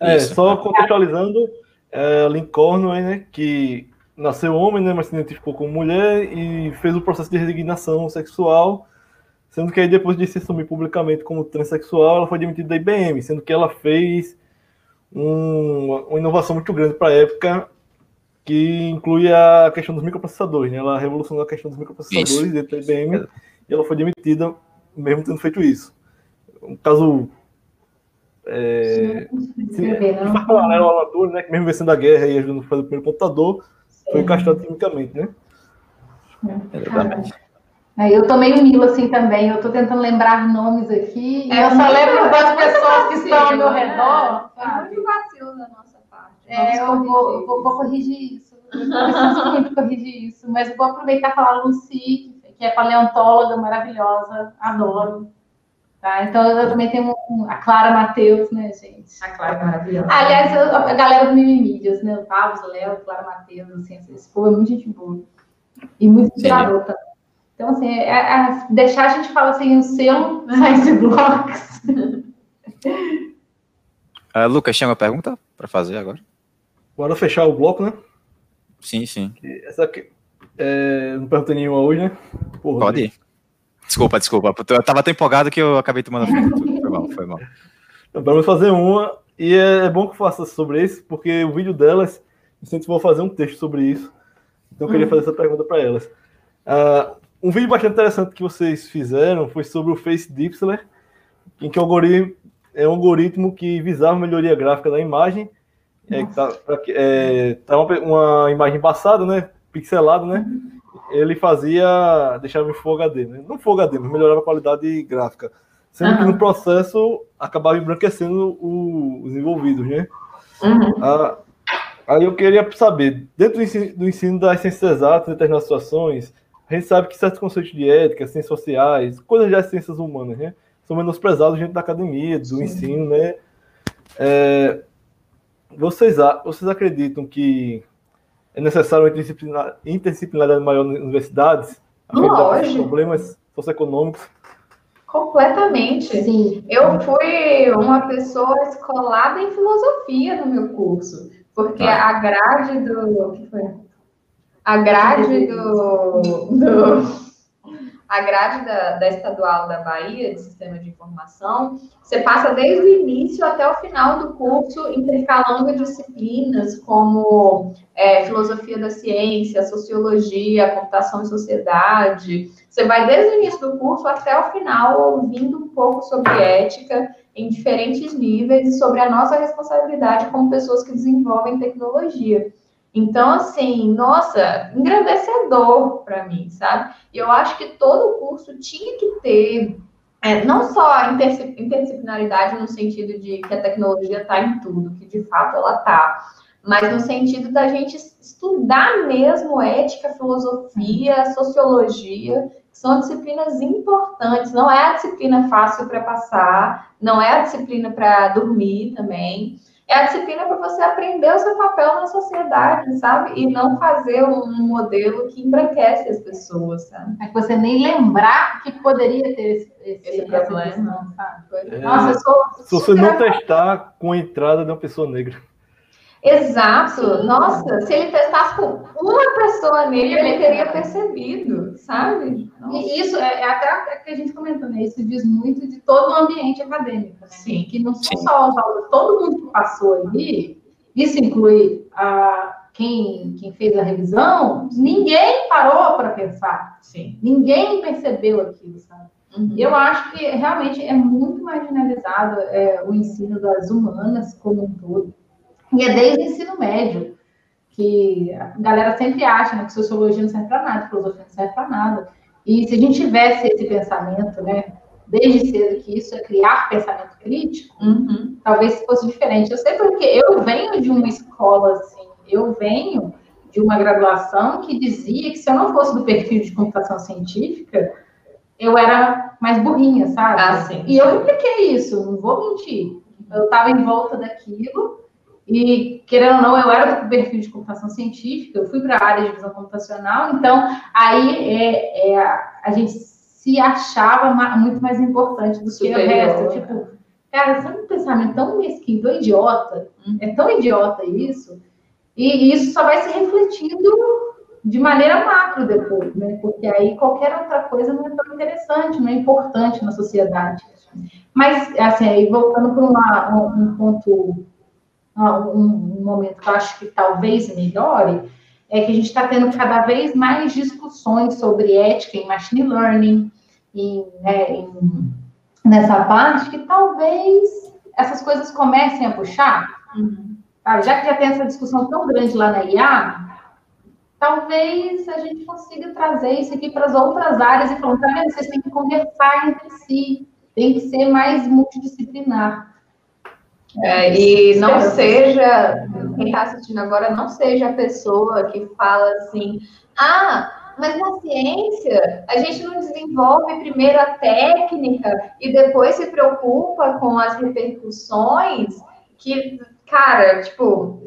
é, Isso. só contextualizando, é, Lincoln, né, que nasceu homem, né, mas se identificou como mulher e fez o processo de resignação sexual, sendo que aí depois de se assumir publicamente como transexual, ela foi demitida da IBM, sendo que ela fez um, uma inovação muito grande para a época, que inclui a questão dos microprocessadores, né? Ela revolucionou a questão dos microprocessadores isso. dentro da IBM e ela foi demitida mesmo tendo feito isso. Um caso é, se, paralelo ao Alan né, que mesmo vencendo a guerra e ajudando a fazer o primeiro computador, Sim. foi encaixado quimicamente, né? É, É, eu tô meio mila assim também, eu tô tentando lembrar nomes aqui, é, eu só lembro das pessoas que estão ao meu redor. É muito vacilo da nossa parte. É, eu vou, vou, vou, corrigir isso. Eu preciso muito corrigir isso, mas vou aproveitar e falar a Lucy, que é paleontóloga maravilhosa, adoro. Tá? Então eu também tenho a Clara Matheus, né, gente? A Clara é maravilhosa. Aliás, a galera do Mimimídias, né? O Pavos, o Léo, Clara Matheus, assim, esse povo é muito gente boa. E muito inspirador também. Então, assim, é, é, deixar a gente falar assim, o selo Science Blocks. Uh, [LAUGHS] Lucas, tinha uma pergunta para fazer agora? Bora fechar o bloco, né? Sim, sim. Essa aqui, é, não perguntei nenhuma hoje, né? Porra, Pode ir. Desculpa, desculpa. Eu tava tão empolgado que eu acabei tomando Foi mal, foi mal. Então, vamos fazer uma, e é, é bom que eu faça sobre isso, porque o vídeo delas incentivou a fazer um texto sobre isso. Então eu queria fazer essa pergunta para elas. Uh, um vídeo bastante interessante que vocês fizeram foi sobre o Face Dipsler, em que o algoritmo é um algoritmo que visava melhoria gráfica da imagem. É, tá, é, tá uma, uma, imagem embaçada, né? Pixelada, né? Ele fazia, deixava em Full HD, né? Não Full HD, mas melhorava a qualidade gráfica. Sendo uhum. que no processo acabava embranquecendo o, os envolvidos, né? Uhum. Ah, aí eu queria saber, dentro do ensino, do ensino das ciências exatas, em determinadas situações, a gente sabe que certos conceitos de ética, ciências sociais, coisas das ciências humanas, né, são menosprezados dentro da academia, do Sim. ensino, né? É, vocês, vocês acreditam que é necessário uma interdisciplinaridade maior nas universidades? Lógico. Problemas socioeconômicos? Completamente. Sim. Eu fui uma pessoa escolada em filosofia no meu curso, porque ah. a grade do. que foi? a grade do, do a grade da, da, estadual da Bahia de sistema de informação, você passa desde o início até o final do curso intercalando disciplinas como é, filosofia da ciência, sociologia, computação e sociedade. Você vai desde o início do curso até o final ouvindo um pouco sobre ética em diferentes níveis e sobre a nossa responsabilidade como pessoas que desenvolvem tecnologia. Então, assim, nossa, engrandecedor para mim, sabe? E eu acho que todo curso tinha que ter é, não só a interdisciplinaridade no sentido de que a tecnologia está em tudo, que de fato ela está, mas no sentido da gente estudar mesmo ética, filosofia, sociologia, que são disciplinas importantes. Não é a disciplina fácil para passar, não é a disciplina para dormir também é a disciplina para você aprender o seu papel na sociedade, sabe? E não fazer um modelo que embranquece as pessoas, sabe? É que você nem lembrar que poderia ter esse, esse, esse problema, sabe? É. Nossa, eu sou. Se você não testar com a entrada de uma pessoa negra. Exato. Nossa, se ele testasse com uma pessoa nele, ele teria percebido, sabe? Nossa. E isso é, é até o que a gente comentou, né? Isso diz muito de todo o ambiente acadêmico, né? Sim. Que não são só os alunos, todo mundo que passou ali, isso inclui a, quem, quem fez a revisão, ninguém parou para pensar. Sim. Ninguém percebeu aquilo, sabe? Uhum. Eu acho que realmente é muito marginalizado é, o ensino das humanas como um todo. E é desde o ensino médio, que a galera sempre acha né, que sociologia não serve para nada, filosofia não serve para nada. E se a gente tivesse esse pensamento, né, desde cedo, que isso é criar pensamento crítico, uhum. talvez fosse diferente. Eu sei porque eu venho de uma escola assim, eu venho de uma graduação que dizia que se eu não fosse do perfil de computação científica, eu era mais burrinha, sabe? Ah, sim, e eu impliquei isso, não vou mentir. Eu estava em volta daquilo e, querendo ou não, eu era do perfil de computação científica, eu fui para a área de visão computacional, então aí é, é, a gente se achava muito mais importante do que o resto. Tipo, cara, é um pensamento tão mesquinho, tão idiota, uhum. é tão idiota isso, e isso só vai se refletindo de maneira macro depois, né? Porque aí qualquer outra coisa não é tão interessante, não é importante na sociedade. Mas, assim, aí voltando para um ponto um, um momento que eu acho que talvez melhore, é que a gente está tendo cada vez mais discussões sobre ética em machine learning, e, né, em, nessa parte, que talvez essas coisas comecem a puxar. Uhum. Já que já tem essa discussão tão grande lá na IA, talvez a gente consiga trazer isso aqui para as outras áreas e falar, tá vendo? Vocês têm que conversar entre si, tem que ser mais multidisciplinar. É, e não seja, quem está assistindo agora, não seja a pessoa que fala assim, ah, mas na ciência a gente não desenvolve primeiro a técnica e depois se preocupa com as repercussões, que, cara, tipo,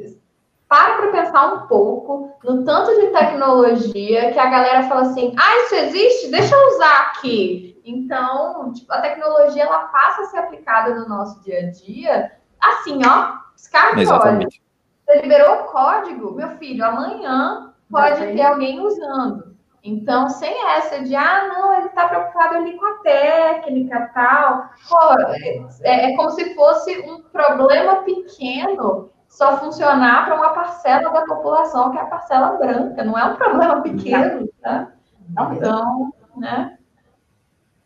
para para pensar um pouco no tanto de tecnologia que a galera fala assim, ah, isso existe? Deixa eu usar aqui. Então, tipo, a tecnologia ela passa a ser aplicada no nosso dia a dia assim, ó, descarga Exatamente. Você liberou o código, meu filho, amanhã pode ter alguém usando. Então, sem essa de, ah, não, ele está preocupado ali com a técnica tal. Pô, é, é como se fosse um problema pequeno só funcionar para uma parcela da população, que é a parcela branca. Não é um problema pequeno, tá? Então, né?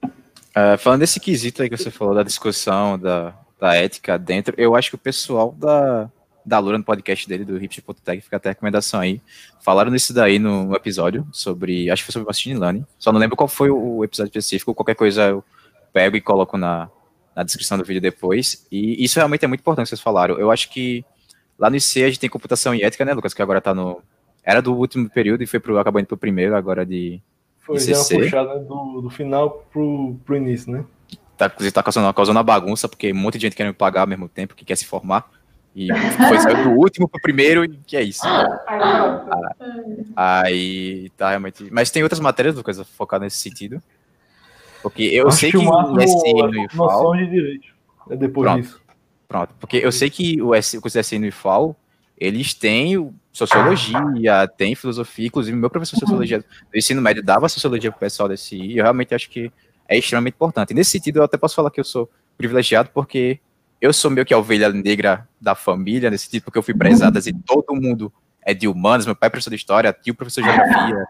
Uh, falando desse quesito aí que você falou, da discussão, da, da ética dentro. Eu acho que o pessoal da, da Lura, no podcast dele, do Hipster.tech, fica até a recomendação aí. Falaram nisso daí no, episódio sobre. Acho que foi sobre machine learning. Só não lembro qual foi o episódio específico. Qualquer coisa eu pego e coloco na, na descrição do vídeo depois. E isso realmente é muito importante que vocês falaram. Eu acho que lá no IC a gente tem computação e ética, né, Lucas? Que agora tá no. Era do último período e foi pro, acabou indo pro primeiro, agora de. Foi ICC. já puxada do, do final pro, pro início, né? Tá, tá causando, causando uma bagunça, porque um monte de gente querendo pagar ao mesmo tempo, que quer se formar. E foi saiu do último pro primeiro, e que é isso. Ah, aí tá realmente. Mas tem outras matérias, Lucas, focar nesse sentido. Porque eu Acho sei que, que o, SN e o IFAL. de direito. É depois pronto, disso. Pronto. Porque eu sei que o, S, o SN e o IFAL, eles têm sociologia, tem filosofia, inclusive meu professor de sociologia do ensino médio dava sociologia pro pessoal desse e eu realmente acho que é extremamente importante. nesse sentido, eu até posso falar que eu sou privilegiado porque eu sou meio que a ovelha negra da família, nesse sentido, porque eu fui prezada e todo mundo é de humanos, meu pai é professor de história, tio professor de geografia,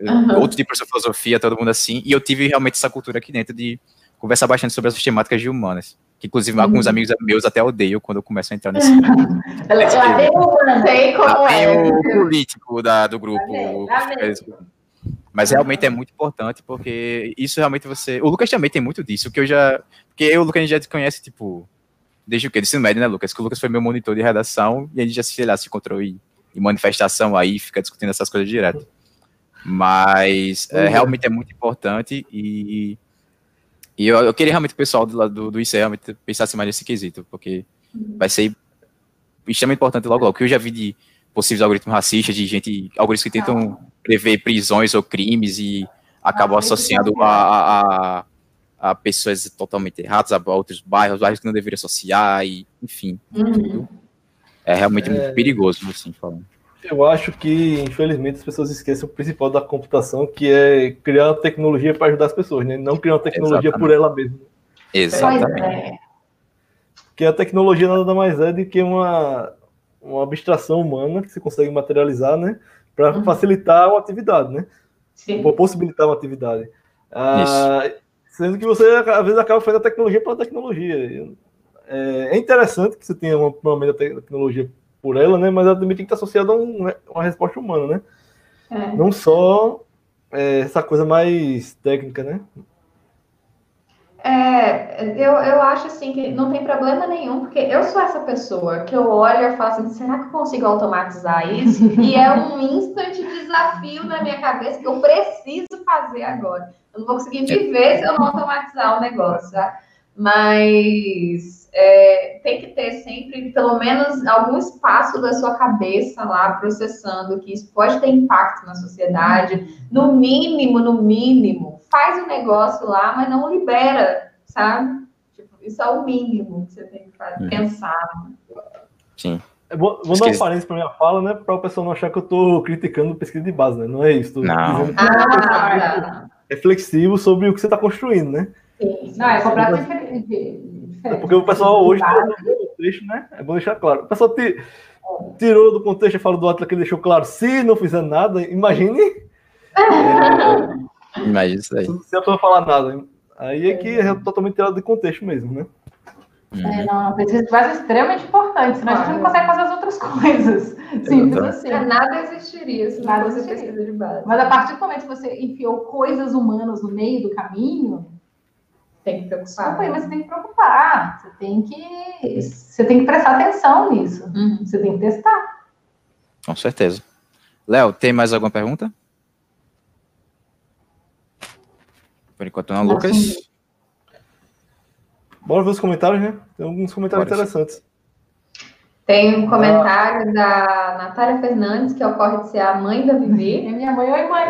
uhum. outro de professor de filosofia, todo mundo assim, e eu tive realmente essa cultura aqui dentro de conversar bastante sobre as temáticas de humanas, que inclusive uhum. alguns amigos meus até odeiam quando eu começo a entrar nesse... nesse eu sei como é. o político da, do grupo. Mas realmente é muito importante, porque isso realmente você. O Lucas também tem muito disso, que eu já. Porque eu e o Lucas a gente já conhece, tipo, desde o quê? Do ensino médio, né, Lucas? Que o Lucas foi meu monitor de redação e a gente já, sei lá, se encontrou em, em manifestação aí, fica discutindo essas coisas direto. Mas é, realmente é muito importante e. E eu, eu queria realmente que o pessoal do, do, do ICE realmente pensasse mais nesse quesito, porque vai ser extremamente importante logo logo. O que eu já vi de possíveis algoritmos racistas, de gente, algoritmos que tentam prever prisões ou crimes e acabam ah, associando a, a, a, pessoas totalmente erradas, a outros bairros, bairros que não deveriam associar, e, enfim, uhum. É realmente é... muito perigoso, assim, falando. Eu acho que, infelizmente, as pessoas esquecem o principal da computação, que é criar uma tecnologia para ajudar as pessoas, né? Não criar uma tecnologia Exatamente. por ela mesma. Exatamente. É. Que a tecnologia nada mais é do que uma, uma abstração humana que se consegue materializar, né? Para uhum. facilitar uma atividade, né? Sim. Para possibilitar uma atividade. Ah, sendo que você, às vezes, acaba fazendo a tecnologia pela tecnologia. É, é interessante que você tenha uma, uma tecnologia por ela, né? Mas ela também tem que estar associada a um, né, uma resposta humana, né? É. Não só é, essa coisa mais técnica, né? É, eu, eu acho assim que não tem problema nenhum, porque eu sou essa pessoa que eu olho e falo assim, será que eu consigo automatizar isso? e é um instant desafio na minha cabeça que eu preciso fazer agora. Eu não vou conseguir viver se eu não automatizar o negócio, tá? Mas é, tem que ter sempre, pelo menos, algum espaço da sua cabeça lá processando que isso pode ter impacto na sociedade. No mínimo, no mínimo, faz o negócio lá, mas não libera, sabe? Tipo, isso é o mínimo que você tem que fazer, uhum. pensar. Sim. Vou, vou dar um parênteses para minha fala, né? Para o pessoal não achar que eu estou criticando pesquisa de base, né? Não é isso. Não. dizendo ah, é reflexivo sobre o que você está construindo, né? Sim. Não, é completamente é porque o pessoal hoje tirou do contexto, né? É bom deixar claro. O pessoal tirou do contexto e falou do Atlas que ele deixou claro, se não fizer nada, imagine. É, [LAUGHS] imagine isso aí. Se a pessoa falar nada. Aí é que é totalmente tirado do contexto mesmo, né? É, não, pesquisa de base é extremamente importante, senão a gente não consegue fazer as outras coisas. Simples assim. É, nada existiria se nada fosse pesquisa de base. Mas a partir do momento que você enfiou coisas humanas no meio do caminho, tem que preocupar. Desculpa, mas você tem que preocupar. Você tem que, você tem que prestar atenção nisso. Uhum. Você tem que testar. Com certeza. Léo, tem mais alguma pergunta? Por enquanto não, Lucas. Bora ver os comentários, né? Tem alguns comentários Bora interessantes. Tem um comentário ah. da Natália Fernandes, que ocorre de ser a mãe da Vivi. É minha mãe, oi mãe.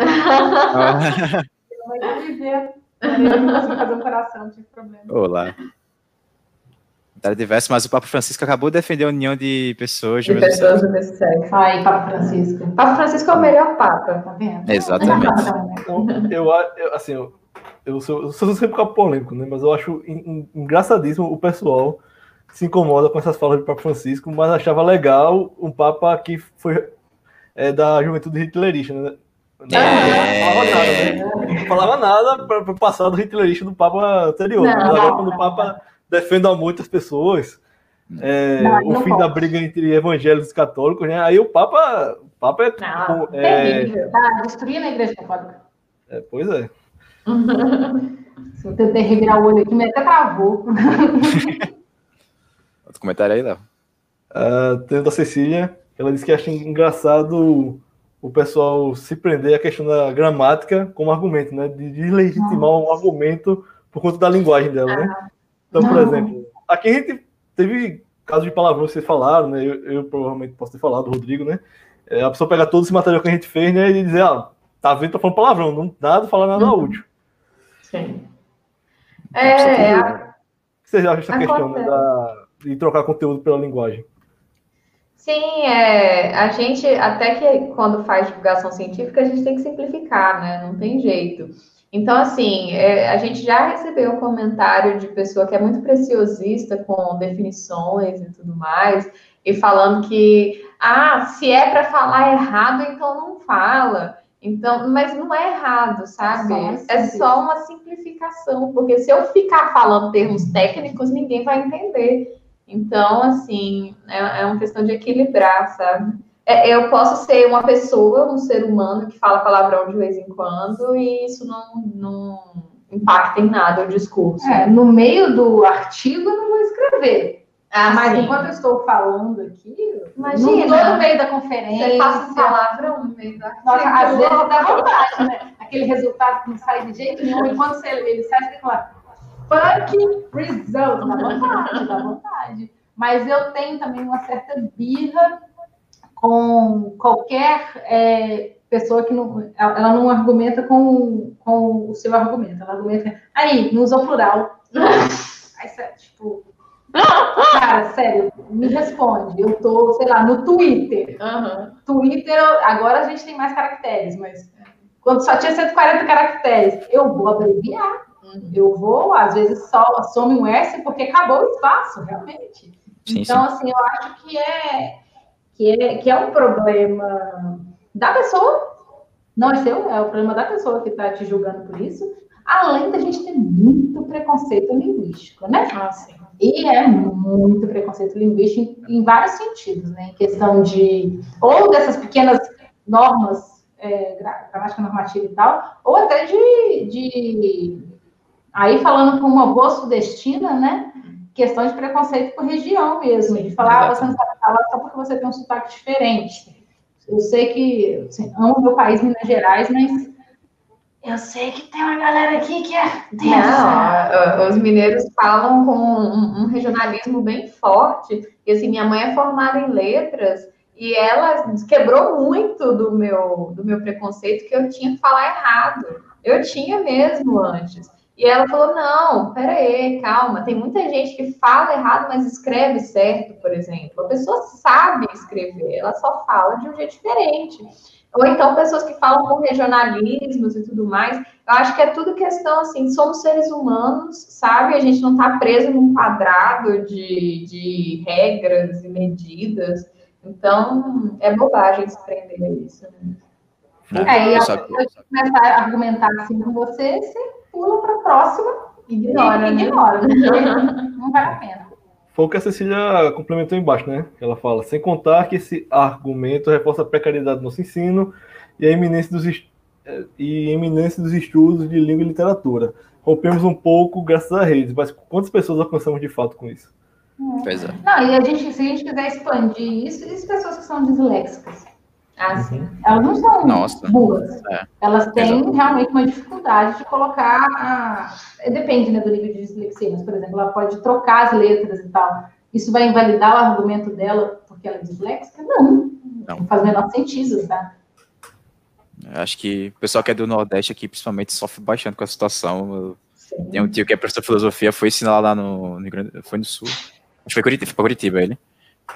Ah. [LAUGHS] mãe da Vivi. Eu fazer um coração, tive problema. Olá. Era diverso, mas o Papa Francisco acabou de defender a união de pessoas de, de pessoas do mesmo sexo. Ai, Papa Francisco. Papa Francisco é o melhor Papa, tá vendo? Exatamente. Então, eu, eu, assim, eu, eu sou, eu sou sempre polêmico, né? Mas eu acho engraçadíssimo o pessoal se incomoda com essas falas de Papa Francisco, mas achava legal um Papa que foi é, da juventude hitlerista, né? É... Não falava nada, né? Não falava nada para o passado hitlerista do Papa anterior. Não, agora, não, quando o Papa defende a muitas pessoas, é, não, o fim da briga entre evangélicos e católicos, né? Aí o Papa, o Papa é, não, é, é tá destruindo a igreja católica. É, pois é. Se [LAUGHS] eu tentei revirar o olho aqui, mas até travou. [LAUGHS] Outro comentário aí, Léo. Uh, tem da Cecília, ela disse que acha engraçado o pessoal se prender à questão da gramática como argumento, né? De, de legitimar um argumento por conta da linguagem dela, né? Ah. Então, por exemplo, aqui a gente teve casos de palavrão que vocês falaram, né? Eu, eu, provavelmente posso ter falado, o Rodrigo, né? É, a pessoa pegar todo esse material que a gente fez, né? E dizer, ah, tá vendo, tá falando palavrão, não nada, falar nada uhum. útil. Sim. É, o que vocês acham dessa questão né, da, de trocar conteúdo pela linguagem? Sim, é, a gente, até que quando faz divulgação científica, a gente tem que simplificar, né? Não tem jeito. Então, assim, é, a gente já recebeu um comentário de pessoa que é muito preciosista com definições e tudo mais, e falando que, ah, se é para falar errado, então não fala. Então, mas não é errado, sabe? É, é só uma simplificação, porque se eu ficar falando termos técnicos, ninguém vai entender. Então, assim, é, é uma questão de equilibrar, sabe? É, eu posso ser uma pessoa, um ser humano que fala palavrão de vez em quando e isso não, não impacta em nada o discurso. É, no meio do artigo eu não vou escrever. Ah, mas sim. enquanto eu estou falando aqui, imagina, no, meio da conferência. Você passa palavrão no meio da Nossa, às vezes dá vontade, né? Aquele resultado que não sai de jeito nenhum, e quando você, ele sai, você fala, fucking result, dá vontade, dá vontade. Mas eu tenho também uma certa birra com qualquer é, pessoa que não, ela não argumenta com, com o seu argumento, ela argumenta, aí, não usou plural. [LAUGHS] aí, tipo, cara, sério, me responde, eu tô, sei lá, no Twitter. Uhum. Twitter, agora a gente tem mais caracteres, mas quando só tinha 140 caracteres, eu vou abreviar. Uhum. Eu vou, às vezes, só some um S porque acabou o espaço, realmente. Sim, então, sim. assim, eu acho que é, que é, que é um problema da pessoa, não é seu, é o problema da pessoa que está te julgando por isso, além da gente ter muito preconceito linguístico, né? Ah, sim. E é muito preconceito linguístico em, em vários sentidos, né? Em questão de, ou dessas pequenas normas, é, gramática normativa e tal, ou até de, de aí falando com uma boa sudestina, né? questão de preconceito por região mesmo, de falar, ah, você não sabe falar só porque você tem um sotaque diferente. Eu sei que assim, amo meu país, Minas Gerais, mas eu sei que tem uma galera aqui que é Não, os mineiros falam com um, um, regionalismo bem forte. E assim, minha mãe é formada em letras e ela quebrou muito do meu, do meu preconceito que eu tinha que falar errado. Eu tinha mesmo antes. E ela falou: não, peraí, calma. Tem muita gente que fala errado, mas escreve certo, por exemplo. A pessoa sabe escrever, ela só fala de um jeito diferente. Ou então pessoas que falam com regionalismos e tudo mais. Eu acho que é tudo questão assim, somos seres humanos, sabe? A gente não está preso num quadrado de, de regras e medidas. Então, é bobagem se prender a isso. Né? É, e a pessoa começar a argumentar assim com você, você pula para a próxima ignora, e né? ignora, né? [LAUGHS] não vale a pena. foi o que a Cecília complementou embaixo, né? Ela fala, sem contar que esse argumento reforça a precariedade do nosso ensino e a iminência dos, e iminência dos estudos de língua e literatura. Rompemos um pouco graças à rede, mas quantas pessoas alcançamos de fato com isso? É. Pois é. Não, e a gente, se a gente quiser expandir isso, e as pessoas que são disléxicas? Assim, uhum. Elas não são Nossa. burras. É. Elas têm Exato. realmente uma dificuldade de colocar. A... Depende né, do nível de dislexia, mas, por exemplo, ela pode trocar as letras e tal. Isso vai invalidar o argumento dela porque ela é disléxica? Não. Não, não faz o menor sentido, tá? Acho que o pessoal que é do Nordeste aqui, principalmente, sofre bastante com a situação. Tem um tio que é professor de filosofia, foi ensinar lá no, no foi no Sul. Acho que foi Curitiba, foi para Curitiba ele.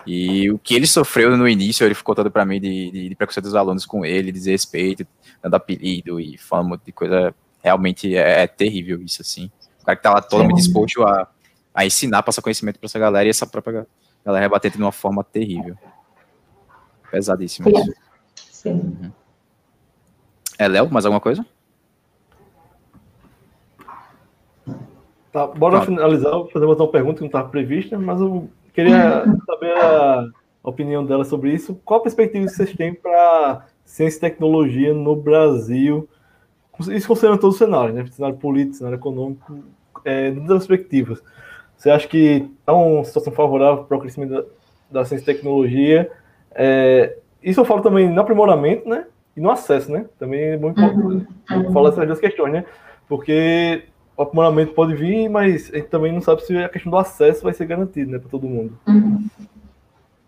E o que ele sofreu no início, ele ficou todo para mim de, de, de, preconceito dos alunos com ele, desrespeito, dando apelido e falando um monte de coisa. Realmente é, é terrível isso, assim. O cara que tá lá totalmente disposto a, a ensinar, passar conhecimento para essa galera e essa própria galera rebatendo de uma forma terrível. Pesadíssimo isso. Sim. Uhum. É, Léo, mais alguma coisa? Tá, bora tá. finalizar, fazer mais uma pergunta que não estava prevista, mas eu queria saber a opinião dela sobre isso. Qual a perspectiva que vocês têm para ciência e tecnologia no Brasil? Isso considerando todos os cenários, né? Cenário político, cenário econômico, é, das perspectivas. Você acha que é uma situação favorável para o crescimento da, da ciência e tecnologia? É, isso eu falo também no aprimoramento, né? e no acesso, né? Também é muito importante uhum. falar essas duas questões, né? Porque o aprimoramento pode vir, mas a gente também não sabe se a questão do acesso vai ser garantido, né, para todo mundo. Uhum.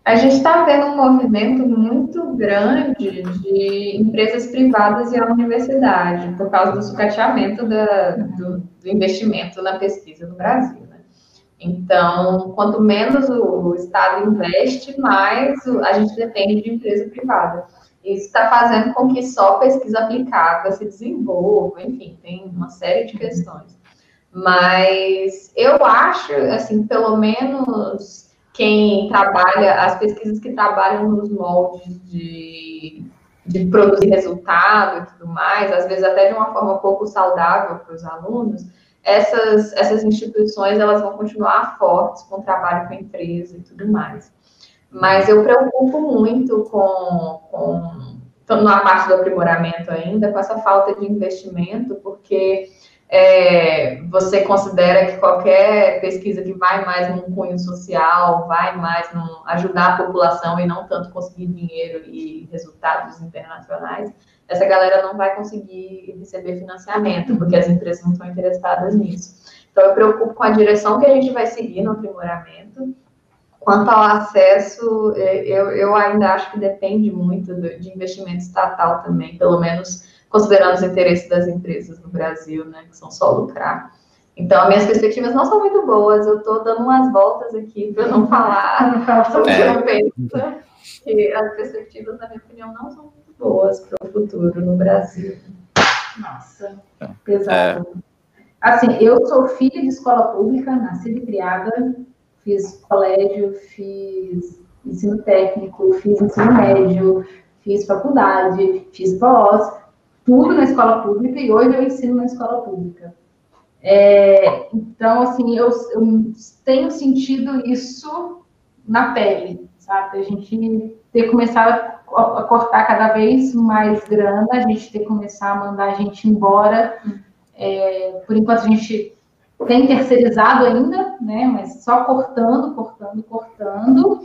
A gente está vendo um movimento muito grande de empresas privadas e a universidade, por causa do sucateamento da, do, do, investimento na pesquisa no Brasil. Né? Então, quanto menos o Estado investe, mais a gente depende de empresa privada. Isso está fazendo com que só pesquisa aplicada se desenvolva, enfim, tem uma série de questões. Mas eu acho, assim, pelo menos quem trabalha, as pesquisas que trabalham nos moldes de, de produzir resultado e tudo mais, às vezes até de uma forma pouco saudável para os alunos, essas, essas instituições elas vão continuar fortes com o trabalho com a empresa e tudo mais. Mas eu preocupo muito com, com na parte do aprimoramento ainda, com essa falta de investimento, porque é, você considera que qualquer pesquisa que vai mais num cunho social, vai mais no ajudar a população e não tanto conseguir dinheiro e resultados internacionais, essa galera não vai conseguir receber financiamento, porque as empresas não estão interessadas nisso. Então, eu preocupo com a direção que a gente vai seguir no aprimoramento Quanto ao acesso, é, eu, eu ainda acho que depende muito de investimento estatal também, pelo menos considerando os interesses das empresas no Brasil, né, que são só lucrar. Então, minhas perspectivas não são muito boas, eu estou dando umas voltas aqui para não falar [LAUGHS] sobre o que eu penso, que as perspectivas, na minha opinião, não são muito boas para o futuro no Brasil. Nossa, é. pesado. É. Assim, eu sou filha de escola pública, nascida e criada fiz colégio, fiz ensino técnico, fiz ensino médio, fiz faculdade, fiz pós, tudo na escola pública e hoje eu ensino na escola pública. É, então, assim, eu, eu, tenho sentido isso na pele, sabe? A gente ter que começar a, cortar cada vez mais grana, a gente ter que começar a mandar a gente embora. É, por enquanto, a gente tem terceirizado ainda, né, mas só cortando, cortando, cortando,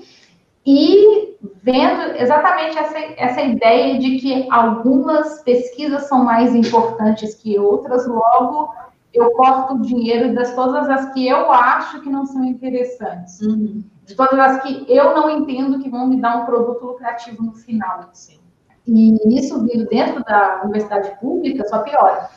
e vendo exatamente essa, essa ideia de que algumas pesquisas são mais importantes que outras, logo eu corto o dinheiro das todas as que eu acho que não são interessantes, uhum. de todas as que eu não entendo que vão me dar um produto lucrativo no final. Assim. E isso vindo dentro da universidade pública só piora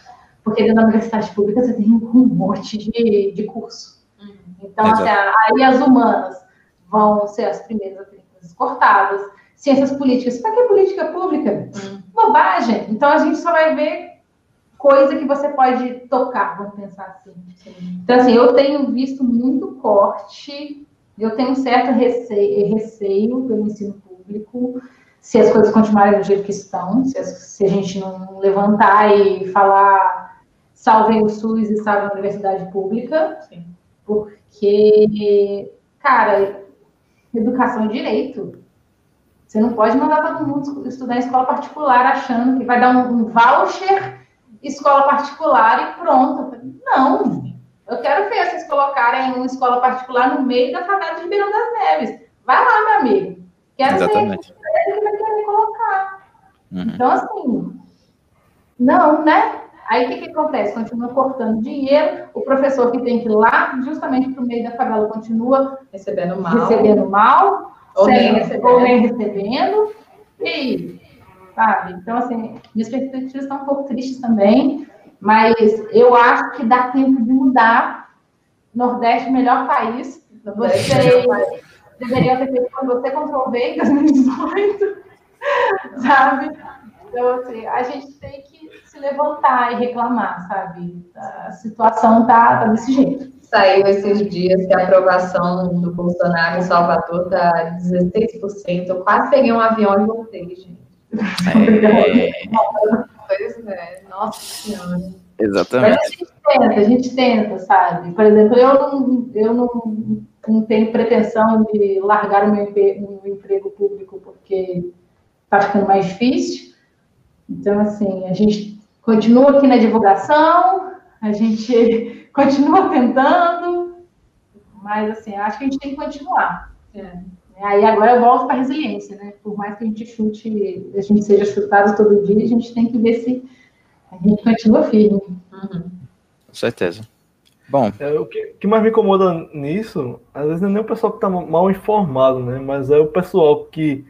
porque dentro da universidade pública você tem um monte de, de curso. Uhum. Então, assim, aí as humanas vão ser as primeiras a cortadas. Ciências políticas, para que política pública? Uhum. Bobagem. Então, a gente só vai ver coisa que você pode tocar, vamos pensar assim. Então, assim, eu tenho visto muito corte, eu tenho um certo receio, receio pelo ensino público, se as coisas continuarem do jeito que estão, se, se a gente não levantar e falar salvem o SUS e salvem a universidade pública, Sim. porque, cara, educação é direito. Você não pode mandar todo mundo estudar em escola particular achando que vai dar um, um voucher escola particular e pronto. Não, eu quero ver vocês colocarem uma escola particular no meio da favela de Ribeirão das Neves. Vai lá, meu amigo. Quero Exatamente. ver que vai querer colocar. Uhum. Então, assim, não, né? Aí o que, que acontece? Continua cortando dinheiro, o professor que tem que ir lá, justamente para o meio da favela, continua recebendo mal, recebendo mal ou, nem recebendo. ou nem recebendo. E, sabe? Então, assim, minhas perspectivas estão um pouco tristes também, mas eu acho que dá tempo de mudar. Nordeste, melhor país. Você deveria ter feito quando você V em 2018, [LAUGHS] sabe? Então, assim, a gente tem que se levantar e reclamar, sabe? A situação tá, tá desse jeito. Saiu esses dias que a aprovação do Bolsonaro em Salvador tá 16%. Eu quase peguei um avião e voltei, gente. É... pois é, nossa senhora. Exatamente. Mas a gente tenta, a gente tenta, sabe? Por exemplo, eu não, eu não, não tenho pretensão de largar o meu, meu emprego público porque está ficando mais difícil. Então, assim, a gente continua aqui na divulgação, a gente [LAUGHS] continua tentando, mas, assim, acho que a gente tem que continuar. É. Aí agora eu volto para a resiliência, né? Por mais que a gente chute, a gente seja chutado todo dia, a gente tem que ver se a gente continua firme. Uhum. Com certeza. Bom. É, o que, que, mais me incomoda nisso, às vezes não é nem o pessoal que está mal informado, né? Mas é o pessoal que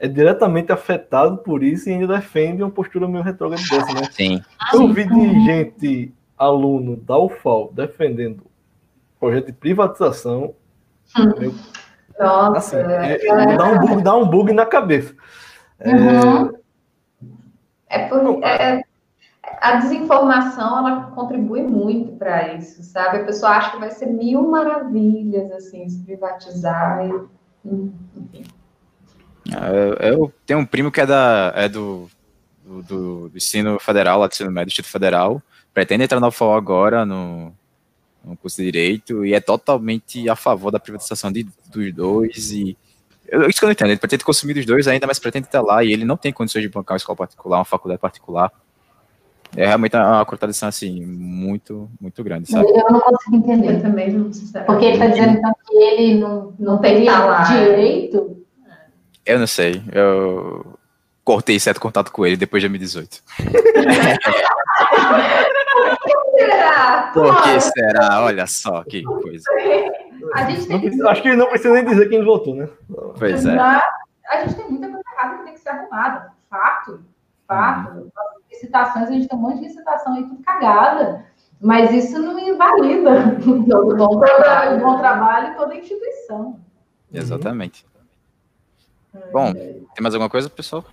é diretamente afetado por isso e ainda defende uma postura meio retrógrada dessa, né? Sim. Eu vi de gente, aluno da UFAL, defendendo projeto de privatização. Hum. Meu, Nossa, assim, é, é, dá, um bug, dá um bug na cabeça. Uhum. É, é, por, é, a desinformação ela contribui muito para isso, sabe? A pessoa acha que vai ser mil maravilhas assim se privatizar e enfim. É, eu tenho um primo que é da é do, do, do ensino federal, lá do ensino médio, do Instituto Federal, pretende entrar na UFO agora no, no curso de direito e é totalmente a favor da privatização de, dos dois e eu, isso que eu não entendo, ele pretende consumir dos dois ainda, mas pretende estar lá e ele não tem condições de bancar uma escola particular, uma faculdade particular. É realmente uma contradição assim muito muito grande sabe? eu não consigo entender eu também não porque ele está dizendo então que ele não não tem direito eu não sei eu cortei certo contato com ele depois de 2018 por que será? Olha só que coisa. Que... acho que não precisa nem dizer quem votou né? Pois é. A gente tem muita coisa errada que tem que ser arrumada. Fato fato. Hum citações, a gente tem um monte de citação aí tudo cagada, mas isso não invalida. Todo bom trabalho, bom trabalho e toda a instituição. Exatamente. Bom, tem mais alguma coisa, pessoal?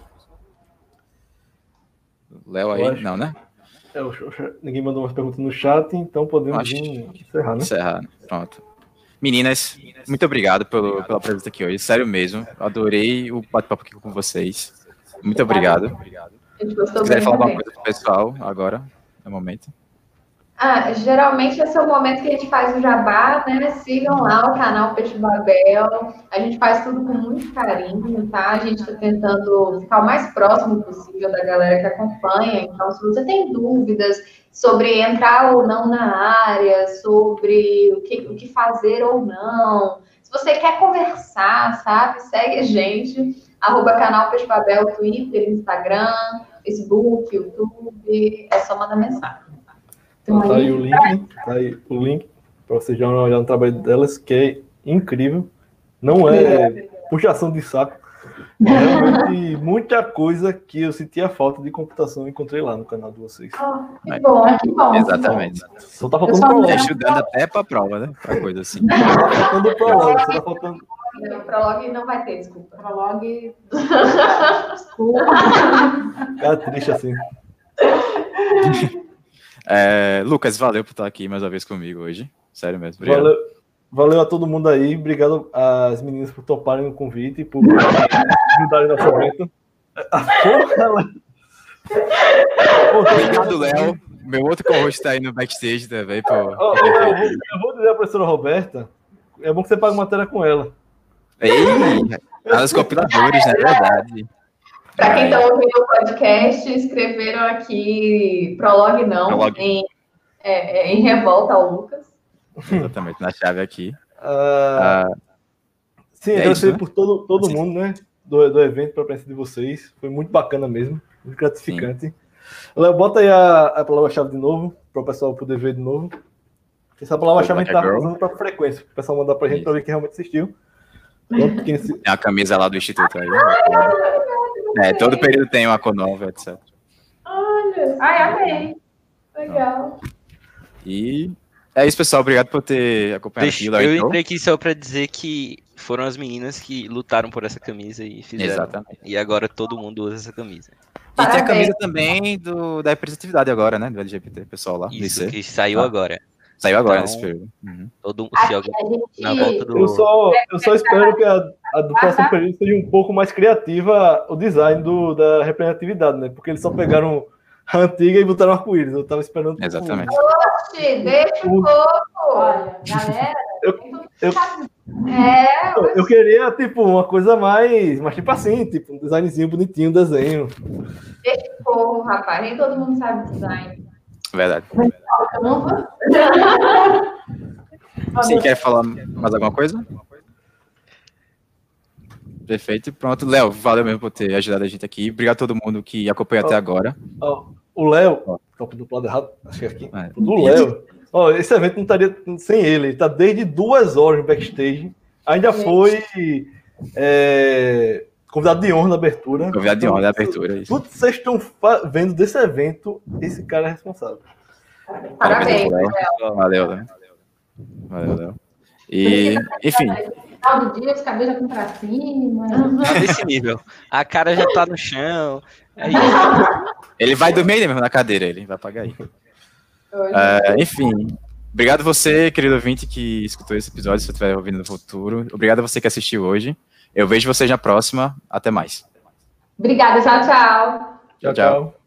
Léo aí? Não, né? É, ninguém mandou umas perguntas no chat, então podemos encerrar, né? Encerrar, pronto. Meninas, muito obrigado pelo, pela presença aqui hoje, sério mesmo. Adorei o bate-papo aqui com vocês. Muito obrigado. obrigado. Se quiser falar alguma coisa pro pessoal agora, é o momento. Ah, geralmente esse é o momento que a gente faz o jabá, né? Sigam lá o canal Peixe Babel. A gente faz tudo com muito carinho, tá? A gente está tentando ficar o mais próximo possível da galera que acompanha. Então, se você tem dúvidas sobre entrar ou não na área, sobre o que, o que fazer ou não, se você quer conversar, sabe? Segue a gente arroba canal Peixe Babel, Twitter, Instagram, Facebook, YouTube, é só mandar mensagem. Então, tá aí o link, tá aí o link para vocês já olhar no trabalho delas, que é incrível. Não é puxação de saco. É realmente muita coisa que eu sentia falta de computação encontrei lá no canal de vocês. Oh, que bom, que bom. Exatamente. Só tá faltando prova. Ajudando até pra prova, né? Pra coisa assim. Só tá faltando prova, só tá faltando. Não, prolog não vai ter, desculpa. Prolog. desculpa. Fica triste assim. [LAUGHS] É, Lucas, valeu por estar aqui mais uma vez comigo hoje. Sério mesmo. Obrigado. Valeu, valeu a todo mundo aí. Obrigado às meninas por toparem o convite e por ajudarem nosso evento. A porra, ela... Obrigado, Léo. Meu outro co-host está aí no backstage também. Pô. Oh, eu, vou, eu vou dizer a professora Roberta É bom que você paga matéria com ela. Ei, as compiladores, né? É verdade. Para quem está ouvindo o podcast, escreveram aqui prologue não, prologue. Em, é, é, em revolta ao Lucas. [LAUGHS] Exatamente, na chave aqui. Uh, uh, sim, é agradecer né? por todo, todo mundo, né? Do, do evento, para a presença de vocês. Foi muito bacana mesmo, muito gratificante. Léo, bota aí a, a palavra-chave de novo, para o pessoal poder ver de novo. Essa palavra-chave a gente tá usando para frequência, o pessoal mandar para a gente para ver que realmente assistiu. É [LAUGHS] a camisa lá do Instituto aí. É, todo período tem uma Conova, etc. Olha, ai, amei. Legal. E é isso, pessoal. Obrigado por ter acompanhado Deixa, aqui. Eu entrei aqui só para dizer que foram as meninas que lutaram por essa camisa e fizeram. Exatamente. E agora todo mundo usa essa camisa. E tem a camisa também do, da representatividade agora, né? Do LGBT, pessoal lá. Isso, que saiu ah. agora. Saiu agora então, nesse período. Uhum. Todo um gente... na volta do. Eu só, eu só espero que a, a do próximo período seja um pouco mais criativa o design do, da representatividade, né? Porque eles só pegaram a antiga e botaram arco-íris. Eu tava esperando. Exatamente. Oxe, deixa um pouco. Olha, galera. [LAUGHS] Eu, eu, é, eu, eu queria, tipo, uma coisa mais, mas tipo assim, tipo, um designzinho bonitinho, um desenho. Deixa um pouco, rapaz. Nem todo mundo sabe design. Verdade. Você quer falar mais alguma coisa? Perfeito. Pronto, Léo, valeu mesmo por ter ajudado a gente aqui. Obrigado a todo mundo que acompanhou oh, até agora. Oh, o Léo, oh. do lado errado, acho que é aqui. É. Do Léo. Oh, esse evento não estaria sem ele. Ele está desde duas horas no backstage. Ainda foi é, convidado de honra na abertura. Convidado de honra na abertura. Tudo, tudo que vocês estão vendo desse evento, esse cara é responsável. Parabéns, Léo. Valeu, Léo. Valeu, Léo. E, enfim. Final do dia, os cabelos já pra cima. Nesse nível. A cara já tá no chão. É ele vai dormir mesmo na cadeira, ele vai pagar aí. Uh, enfim, obrigado você, querido ouvinte, que escutou esse episódio, se você estiver ouvindo no futuro. Obrigado a você que assistiu hoje. Eu vejo vocês na próxima. Até mais. Obrigada, tchau, tchau. Tchau, tchau.